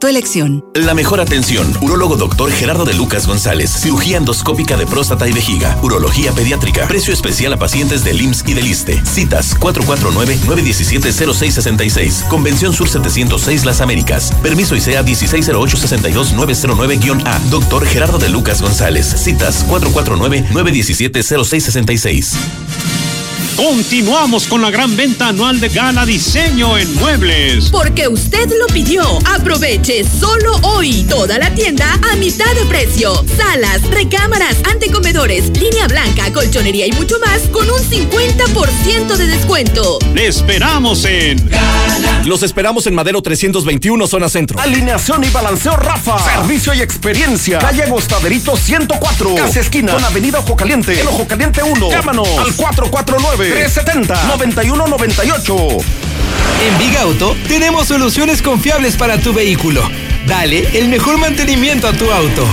tu elección. La mejor atención. Urólogo doctor Gerardo de Lucas González. Cirugía endoscópica de próstata y vejiga. Urología pediátrica. Precio especial a pacientes del IMSS y del ISTE. Citas 449-917-0666. Convención Sur 706 Las Américas. Permiso ICEA 160862909-A. Doctor Gerardo de Lucas González. Citas 449-917-0666. Continuamos con la gran venta anual de Gala Diseño en Muebles. Porque usted lo pidió. Aproveche solo hoy toda la tienda a mitad de precio. Salas, recámaras, antecomedores, línea blanca, colchonería y mucho más con un 50% de descuento. Le esperamos en Gala. Los esperamos en Madero 321, zona centro. Alineación y balanceo Rafa. Servicio y experiencia. Calle Agostaderito 104. Casi esquina con Avenida Ojo Caliente. El Ojo Caliente 1. Llámanos al 449 370-9198. En Big Auto tenemos soluciones confiables para tu vehículo. Dale el mejor mantenimiento a tu auto.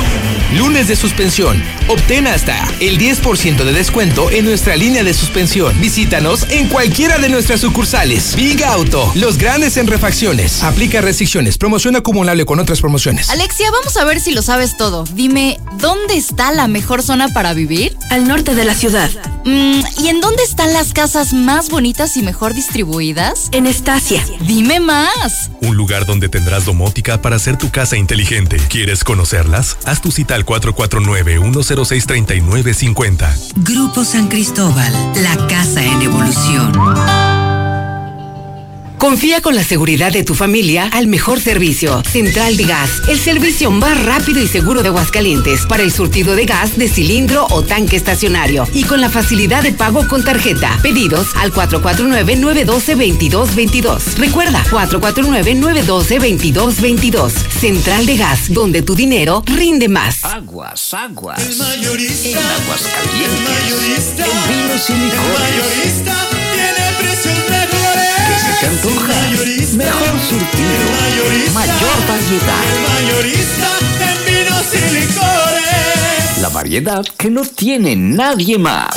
Lunes de suspensión, Obtén hasta el 10% de descuento en nuestra línea de suspensión. Visítanos en cualquiera de nuestras sucursales. Big Auto, los grandes en refacciones. Aplica restricciones. Promoción acumulable con otras promociones. Alexia, vamos a ver si lo sabes todo. Dime, ¿dónde está la mejor zona para vivir? Al norte de la ciudad. Mm, ¿Y en dónde están las casas más bonitas y mejor distribuidas? En Estacia. Dime más. Un lugar donde tendrás domótica para hacer tu casa inteligente. ¿Quieres conocerlas? Haz tu cita al 449-106-3950. Grupo San Cristóbal, la casa en evolución. Confía con la seguridad de tu familia al mejor servicio. Central de Gas, el servicio más rápido y seguro de Aguascalientes para el surtido de gas de cilindro o tanque estacionario y con la facilidad de pago con tarjeta. Pedidos al 449-912-2222. Recuerda, 449-912-2222. Central de Gas, donde tu dinero rinde más. Aguas, aguas. El mayorista. En Aguascalientes. El mayorista. En vinos y licores. El mayorista se te antoja. Mejor surtido. Mayor variedad. El mayorista en vinos y licores. La variedad que no tiene nadie más.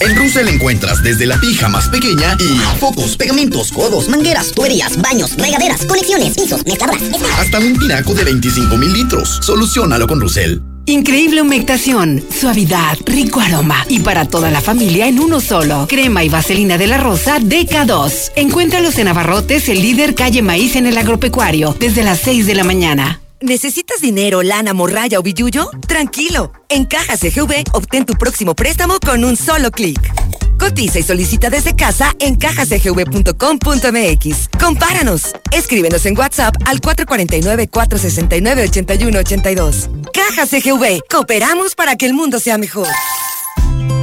En Russell encuentras desde la pija más pequeña y focos, pegamentos, codos, mangueras, tuberías, baños, regaderas, conexiones, pisos, mezcladoras, hasta un tinaco de 25 mil litros. Solucionalo con Russell. Increíble humectación, suavidad, rico aroma y para toda la familia en uno solo. Crema y vaselina de la rosa DK2. Encuéntralos en Abarrotes, el líder calle Maíz en el agropecuario, desde las 6 de la mañana. ¿Necesitas dinero, lana, morralla o billuyo? Tranquilo. En Caja CGV obtén tu próximo préstamo con un solo clic. Cotiza y solicita desde casa en cajacgv.com.mx. Compáranos. Escríbenos en WhatsApp al 449-469-8182. Caja CGV. Cooperamos para que el mundo sea mejor.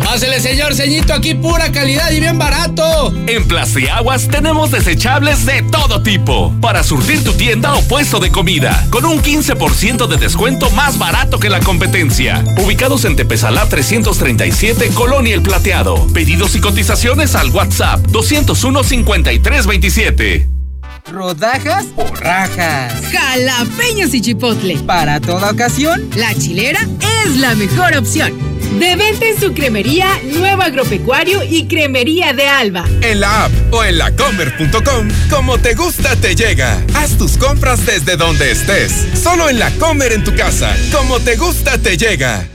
Pásele, señor ceñito, aquí pura calidad y bien barato. En Plastiaguas tenemos desechables de todo tipo para surtir tu tienda o puesto de comida con un 15% de descuento más barato que la competencia. Ubicados en Tepezalá 337, Colonia El Plateado. Pedidos y cotizaciones al WhatsApp 201 5327. ¿Rodajas o rajas? Jalapeños y chipotle. Para toda ocasión, La chilera es la mejor opción. De venta en su cremería Nuevo Agropecuario y Cremería de Alba. En la app o en lacomer.com, como te gusta te llega. Haz tus compras desde donde estés. Solo en la Comer en tu casa, como te gusta te llega.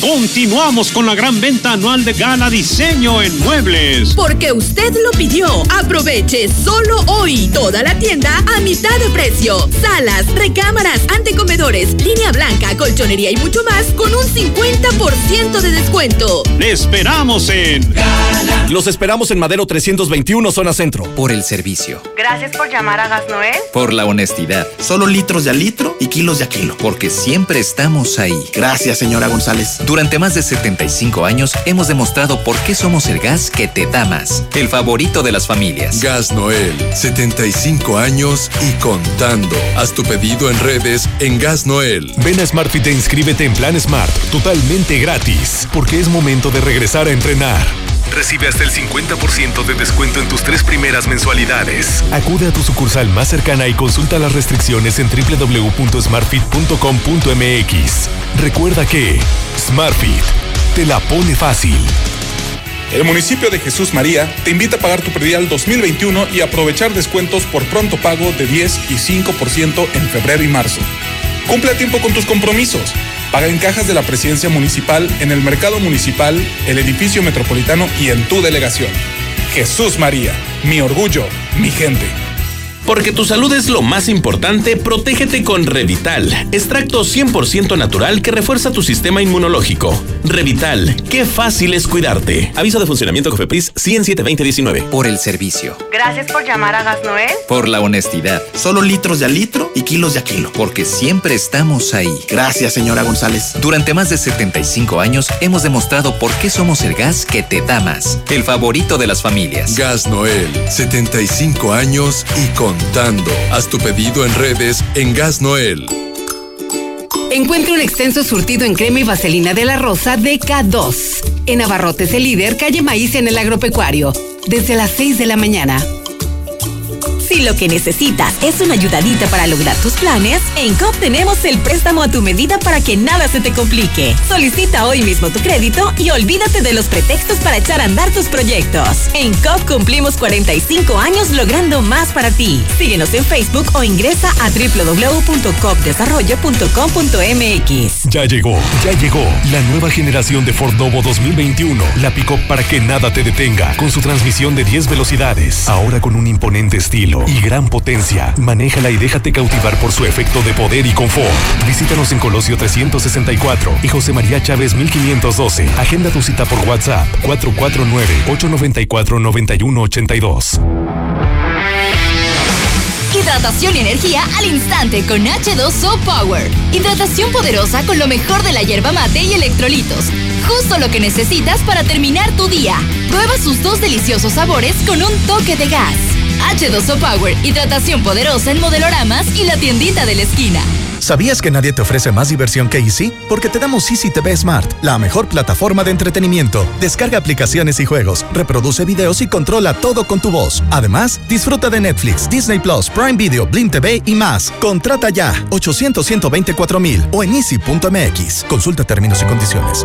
Continuamos con la gran venta anual de Gala Diseño en Muebles. Porque usted lo pidió. Aproveche solo hoy toda la tienda a mitad de precio. Salas, recámaras, antecomedores, línea blanca, colchonería y mucho más con un 50% de descuento. Le esperamos en Los esperamos en Madero 321, zona centro. Por el servicio. Gracias por llamar a Gas Noel. Por la honestidad. Solo litros de a litro y kilos de a kilo. Porque siempre estamos ahí. Gracias, señora González. Durante más de 75 años hemos demostrado por qué somos el gas que te da más. El favorito de las familias. Gas Noel, 75 años y contando. Haz tu pedido en redes en Gas Noel. Ven a SmartFit e inscríbete en Plan Smart, totalmente gratis, porque es momento de regresar a entrenar. Recibe hasta el 50% de descuento en tus tres primeras mensualidades. Acude a tu sucursal más cercana y consulta las restricciones en www.smartfit.com.mx. Recuerda que SmartFit te la pone fácil. El municipio de Jesús María te invita a pagar tu predial 2021 y aprovechar descuentos por pronto pago de 10 y 5% en febrero y marzo. Cumple a tiempo con tus compromisos. Paga en cajas de la presidencia municipal, en el mercado municipal, el edificio metropolitano y en tu delegación. Jesús María, mi orgullo, mi gente. Porque tu salud es lo más importante, protégete con Revital, extracto 100% natural que refuerza tu sistema inmunológico. Revital, qué fácil es cuidarte. Aviso de funcionamiento Cofepris 107-2019. Por el servicio. Gracias por llamar a Gas Noel. Por la honestidad. Solo litros de a litro y kilos de a kilo. Porque siempre estamos ahí. Gracias, señora González. Durante más de 75 años hemos demostrado por qué somos el gas que te da más. El favorito de las familias. Gas Noel, 75 años y contando. Haz tu pedido en redes en Gas Noel. Encuentre un extenso surtido en crema y vaselina de la rosa DK2. En Abarrotes el líder, calle Maíz en el agropecuario. Desde las 6 de la mañana. Si lo que necesitas es una ayudadita para lograr tus planes, en COP tenemos el préstamo a tu medida para que nada se te complique. Solicita hoy mismo tu crédito y olvídate de los pretextos para echar a andar tus proyectos. En COP cumplimos 45 años logrando más para ti. Síguenos en Facebook o ingresa a www.copdesarrollo.com.mx. Ya llegó, ya llegó la nueva generación de Ford Novo 2021. La pick para que nada te detenga. Con su transmisión de 10 velocidades. Ahora con un imponente estilo y gran potencia. Manéjala y déjate cautivar por su efecto de poder y confort. Visítanos en Colosio 364 y José María Chávez 1512. Agenda tu cita por WhatsApp 449-894-9182. Hidratación y energía al instante con H2O Power. Hidratación poderosa con lo mejor de la hierba mate y electrolitos. Justo lo que necesitas para terminar tu día. Prueba sus dos deliciosos sabores con un toque de gas. H2O Power, hidratación poderosa en modeloramas y la tiendita de la esquina. ¿Sabías que nadie te ofrece más diversión que Easy? Porque te damos Easy TV Smart, la mejor plataforma de entretenimiento. Descarga aplicaciones y juegos, reproduce videos y controla todo con tu voz. Además, disfruta de Netflix, Disney Plus, Prime Video, Blim TV y más. Contrata ya 800 124 mil o en easy.mx. Consulta términos y condiciones.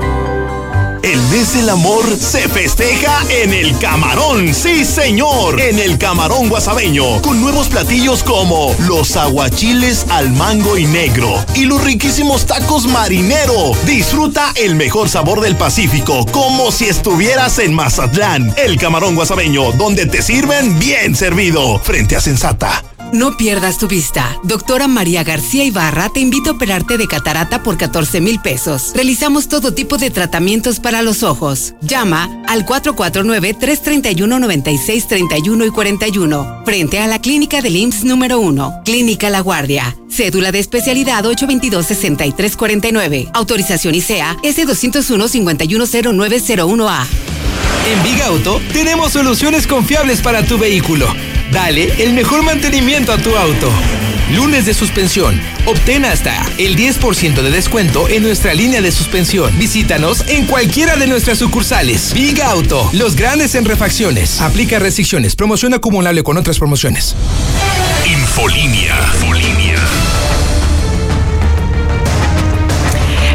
El mes del amor se festeja en el Camarón, sí señor, en el Camarón Guasabeño, con nuevos platillos como los aguachiles al mango y negro y los riquísimos tacos marinero. Disfruta el mejor sabor del Pacífico, como si estuvieras en Mazatlán. El Camarón Guasabeño, donde te sirven bien servido, frente a Sensata. No pierdas tu vista. Doctora María García Ibarra te invita a operarte de catarata por 14 mil pesos. Realizamos todo tipo de tratamientos para los ojos. Llama al 449-331-9631 y 41. Frente a la clínica del IMSS número 1. Clínica La Guardia. Cédula de especialidad 822-6349. Autorización ICEA S201-510901A. En Big Auto tenemos soluciones confiables para tu vehículo. Dale el mejor mantenimiento a tu auto. Lunes de suspensión. Obtén hasta el 10% de descuento en nuestra línea de suspensión. Visítanos en cualquiera de nuestras sucursales. Big Auto, los grandes en refacciones. Aplica restricciones. Promoción acumulable con otras promociones. Infolínea. Infolínea.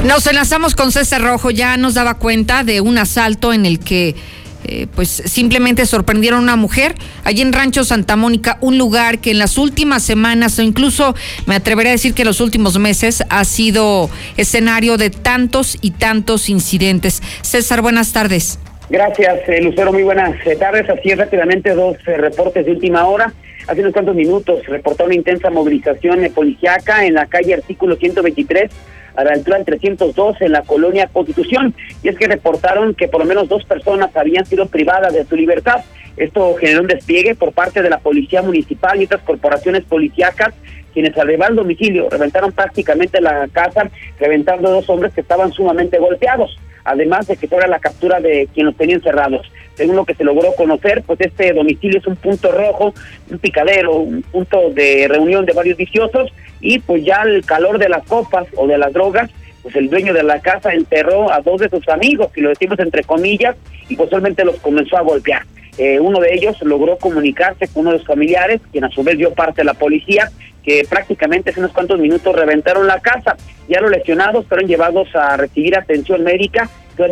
Nos enlazamos con César Rojo. Ya nos daba cuenta de un asalto en el que eh, pues simplemente sorprendieron a una mujer allí en Rancho Santa Mónica, un lugar que en las últimas semanas o incluso me atreveré a decir que en los últimos meses ha sido escenario de tantos y tantos incidentes. César, buenas tardes. Gracias, eh, Lucero, muy buenas tardes. Así es, rápidamente dos eh, reportes de última hora. Hace unos cuantos minutos reportó una intensa movilización policiaca en la calle Artículo 123 a la altura del 302 en la colonia Constitución. Y es que reportaron que por lo menos dos personas habían sido privadas de su libertad. Esto generó un despliegue por parte de la Policía Municipal y otras corporaciones policíacas quienes al al domicilio reventaron prácticamente la casa, reventando dos hombres que estaban sumamente golpeados además de que fuera la captura de quien los tenía encerrados. Según lo que se logró conocer, pues este domicilio es un punto rojo, un picadero, un punto de reunión de varios viciosos y pues ya el calor de las copas o de las drogas, pues el dueño de la casa enterró a dos de sus amigos, y lo decimos entre comillas, y posiblemente los comenzó a golpear. Eh, uno de ellos logró comunicarse con uno de sus familiares, quien a su vez dio parte de la policía, que prácticamente hace unos cuantos minutos reventaron la casa. Ya los lesionados fueron llevados a recibir atención médica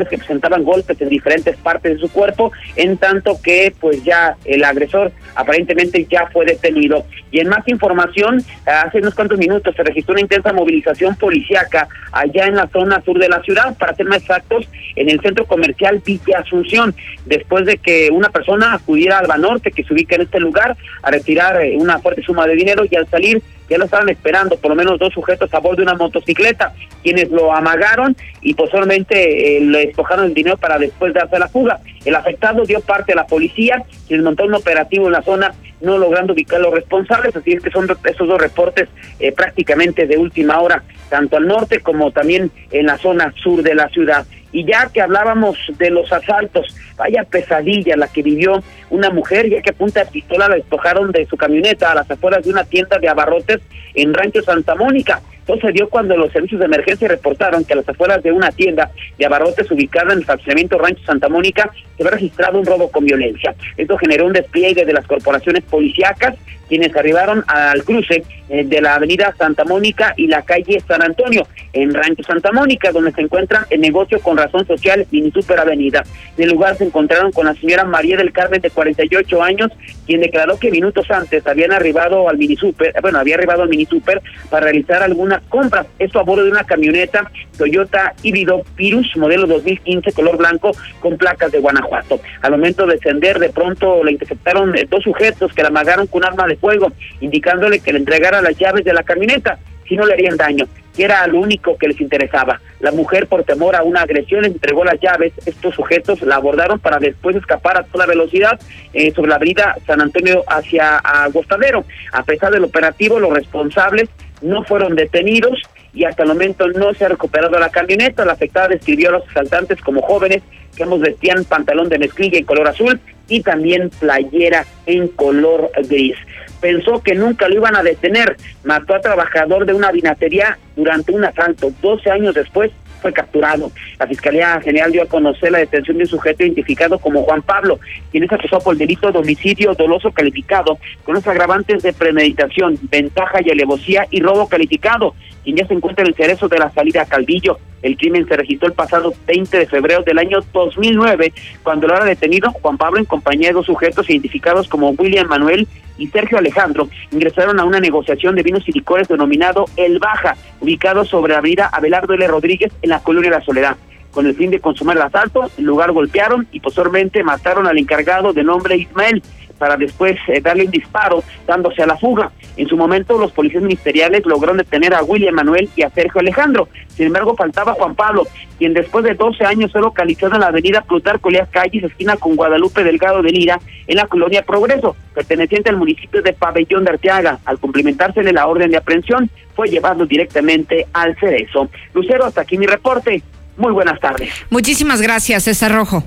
que presentaban golpes en diferentes partes de su cuerpo, en tanto que pues ya el agresor aparentemente ya fue detenido. Y en más información, hace unos cuantos minutos se registró una intensa movilización policíaca allá en la zona sur de la ciudad, para ser más exactos, en el centro comercial Villa Asunción, después de que una persona acudiera al Banorte, que se ubica en este lugar, a retirar eh, una fuerte suma de dinero y al salir ya lo estaban esperando, por lo menos dos sujetos a bordo de una motocicleta, quienes lo amagaron y posteriormente eh, le despojaron el dinero para después darse la fuga. El afectado dio parte a la policía, quien montó un operativo en la zona, no logrando ubicar a los responsables, así es que son esos dos reportes eh, prácticamente de última hora, tanto al norte como también en la zona sur de la ciudad. Y ya que hablábamos de los asaltos, vaya pesadilla la que vivió una mujer, ya que a punta de pistola la despojaron de su camioneta a las afueras de una tienda de abarrotes en Rancho Santa Mónica. Entonces dio cuando los servicios de emergencia reportaron que a las afueras de una tienda de abarrotes ubicada en el fraccionamiento Rancho Santa Mónica se había registrado un robo con violencia. Esto generó un despliegue de las corporaciones policíacas, quienes arribaron al cruce eh, de la avenida Santa Mónica y la calle San Antonio, en Rancho Santa Mónica, donde se encuentra el negocio con razón social Mini Super Avenida. En el lugar se encontraron con la señora María del Carmen, de 48 años, quien declaró que minutos antes habían arribado al Mini Super, bueno, había arribado al Mini Super para realizar algunas compras. Esto a bordo de una camioneta Toyota híbrido Pirus, modelo 2015, color blanco, con placas de Guanajuato. Al momento de descender, de pronto le interceptaron eh, dos sujetos que la amagaron con arma de fuego, indicándole que le entregara las llaves de la camioneta, si no le harían daño, que era lo único que les interesaba. La mujer, por temor a una agresión, les entregó las llaves. Estos sujetos la abordaron para después escapar a toda velocidad eh, sobre la avenida San Antonio hacia Agostadero. A pesar del operativo, los responsables no fueron detenidos y hasta el momento no se ha recuperado la camioneta. La afectada describió a los asaltantes como jóvenes que ambos vestían pantalón de mezclilla en color azul y también playera en color gris. Pensó que nunca lo iban a detener. Mató a trabajador de una vinatería durante un asalto. 12 años después fue capturado. La Fiscalía General dio a conocer la detención de un sujeto identificado como Juan Pablo, quien es acusado por el delito de homicidio doloso calificado, con los agravantes de premeditación, ventaja y alevosía y robo calificado, quien ya se encuentra en el cerezo de la salida a Calvillo. El crimen se registró el pasado 20 de febrero del año 2009, cuando lo era detenido Juan Pablo en compañía de dos sujetos identificados como William Manuel y Sergio Alejandro ingresaron a una negociación de vinos y licores denominado El Baja, ubicado sobre la avenida Abelardo L. Rodríguez en la colonia la Soledad. Con el fin de consumar el asalto, el lugar golpearon y posteriormente mataron al encargado de nombre Ismael para después eh, darle un disparo, dándose a la fuga. En su momento, los policías ministeriales lograron detener a William Manuel y a Sergio Alejandro. Sin embargo, faltaba Juan Pablo, quien después de 12 años fue localizado en la avenida Plutarco Leas Calles, esquina con Guadalupe Delgado de Lira, en la colonia Progreso, perteneciente al municipio de Pabellón de Arteaga. Al cumplimentársele la orden de aprehensión, fue llevado directamente al Cerezo. Lucero, hasta aquí mi reporte. Muy buenas tardes. Muchísimas gracias, César Rojo.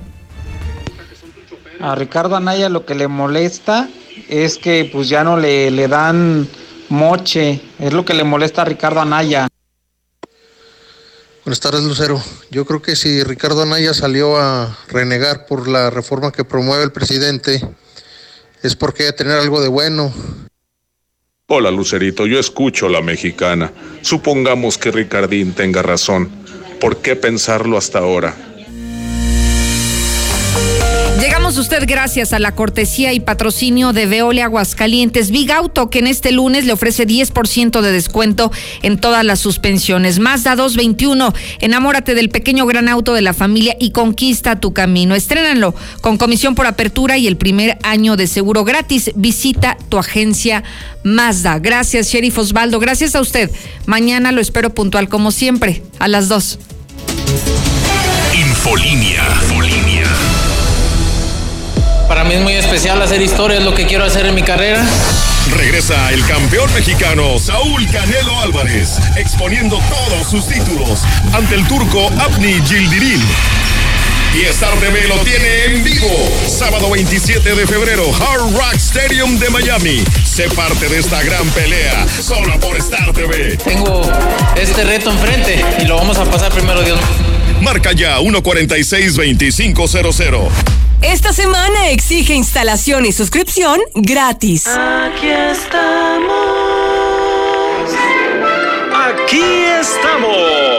A Ricardo Anaya lo que le molesta es que pues ya no le, le dan moche, es lo que le molesta a Ricardo Anaya. Buenas tardes, Lucero. Yo creo que si Ricardo Anaya salió a renegar por la reforma que promueve el presidente, es porque hay tener algo de bueno. Hola, Lucerito, yo escucho la mexicana. Supongamos que Ricardín tenga razón. ¿Por qué pensarlo hasta ahora? Llegamos usted gracias a la cortesía y patrocinio de Veole Aguascalientes Big Auto, que en este lunes le ofrece 10% de descuento en todas las suspensiones. Mazda 221, enamórate del pequeño gran auto de la familia y conquista tu camino. Estrénalo con comisión por apertura y el primer año de seguro gratis. Visita tu agencia Mazda. Gracias, Sheriff Osvaldo. Gracias a usted. Mañana lo espero puntual como siempre, a las 2. Infolínea. Infolínea. Para mí es muy especial hacer historia, es lo que quiero hacer en mi carrera. Regresa el campeón mexicano Saúl Canelo Álvarez, exponiendo todos sus títulos ante el turco Abni Gildirim. Y Star TV lo tiene en vivo. Sábado 27 de febrero, Hard Rock Stadium de Miami. Sé parte de esta gran pelea, solo por Star TV. Tengo este reto enfrente y lo vamos a pasar primero, Dios. Marca ya 146-2500. Esta semana exige instalación y suscripción gratis. Aquí estamos. Aquí estamos.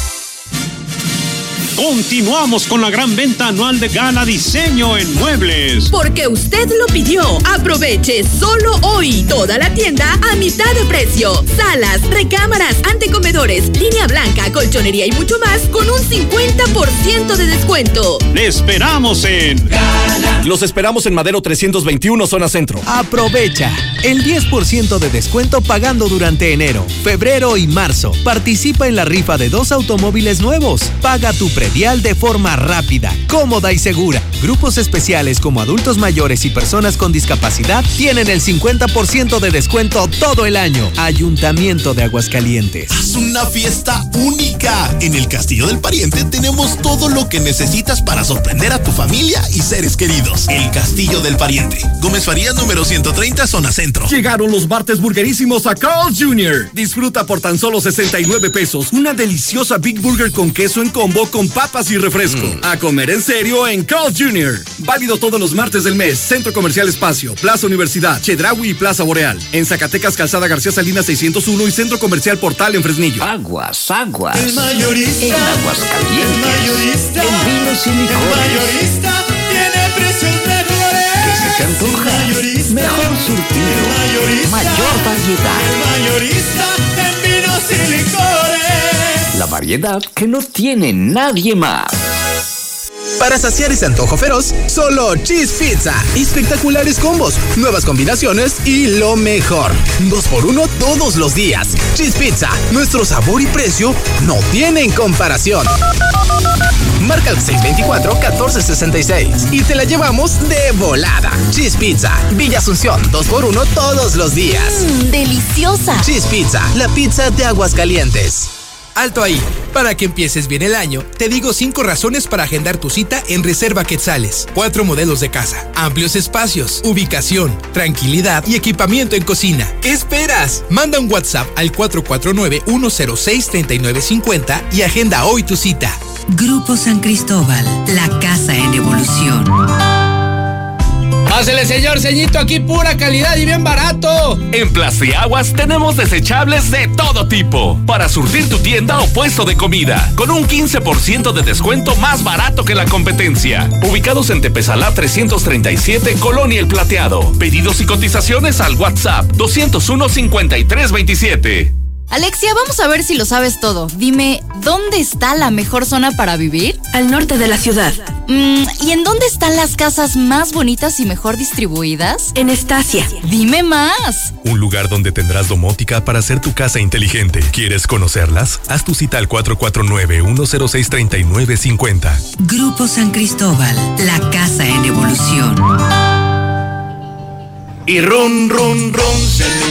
Continuamos con la gran venta anual de Gala Diseño en Muebles. Porque usted lo pidió. Aproveche solo hoy toda la tienda a mitad de precio. Salas, recámaras, antecomedores, línea blanca, colchonería y mucho más con un 50% de descuento. Le esperamos en Los esperamos en Madero 321, zona centro. Aprovecha el 10% de descuento pagando durante enero, febrero y marzo. Participa en la rifa de dos automóviles nuevos. Paga tu precio predial de forma rápida, cómoda y segura. Grupos especiales como adultos mayores y personas con discapacidad tienen el 50% de descuento todo el año. Ayuntamiento de Aguascalientes. Haz una fiesta única. En el Castillo del Pariente tenemos todo lo que necesitas para sorprender a tu familia y seres queridos. El Castillo del Pariente. Gómez Farías número 130, zona centro. Llegaron los martes burguerísimos a Carl Jr. Disfruta por tan solo 69 pesos una deliciosa Big Burger con queso en combo con papas y refresco. Mm. A comer en serio en Carl Jr. Válido todos los martes del mes. Centro Comercial Espacio, Plaza Universidad, Chedraui y Plaza Boreal. En Zacatecas, Calzada García Salinas 601 y Centro Comercial Portal en Fresnillo. Aguas, aguas. El mayorista. En Aguascalientes. El mayorista. En vinos y El licores. mayorista tiene precios mejores. ¿Qué se te antoja? El mayorista. Mejor surtido. El mayorista. Mayor variedad. El mayorista variedad que no tiene nadie más. Para saciar ese antojo feroz, solo Cheese Pizza. Espectaculares combos, nuevas combinaciones y lo mejor. Dos por uno todos los días. Cheese Pizza, nuestro sabor y precio no tienen comparación. Marca el 624-1466 y te la llevamos de volada. Cheese Pizza, Villa Asunción, dos por uno todos los días. Mmm, deliciosa. Cheese Pizza, la pizza de Aguascalientes. Alto ahí. Para que empieces bien el año, te digo cinco razones para agendar tu cita en Reserva Quetzales. Cuatro modelos de casa, amplios espacios, ubicación, tranquilidad y equipamiento en cocina. ¿Qué esperas? Manda un WhatsApp al 449-106-3950 y agenda hoy tu cita. Grupo San Cristóbal, la casa en evolución. Pásele, señor ceñito, aquí pura calidad y bien barato. En Plastiaguas tenemos desechables de todo tipo para surtir tu tienda o puesto de comida con un 15% de descuento más barato que la competencia. Ubicados en Tepezalá 337, Colonia El Plateado. Pedidos y cotizaciones al WhatsApp 201 5327. Alexia, vamos a ver si lo sabes todo. Dime, ¿dónde está la mejor zona para vivir? Al norte de la ciudad. Mm, ¿Y en dónde están las casas más bonitas y mejor distribuidas? En Estacia. Dime más. Un lugar donde tendrás domótica para hacer tu casa inteligente. ¿Quieres conocerlas? Haz tu cita al 449-106-3950. Grupo San Cristóbal, la casa en evolución. Y ron, ron, ron, se me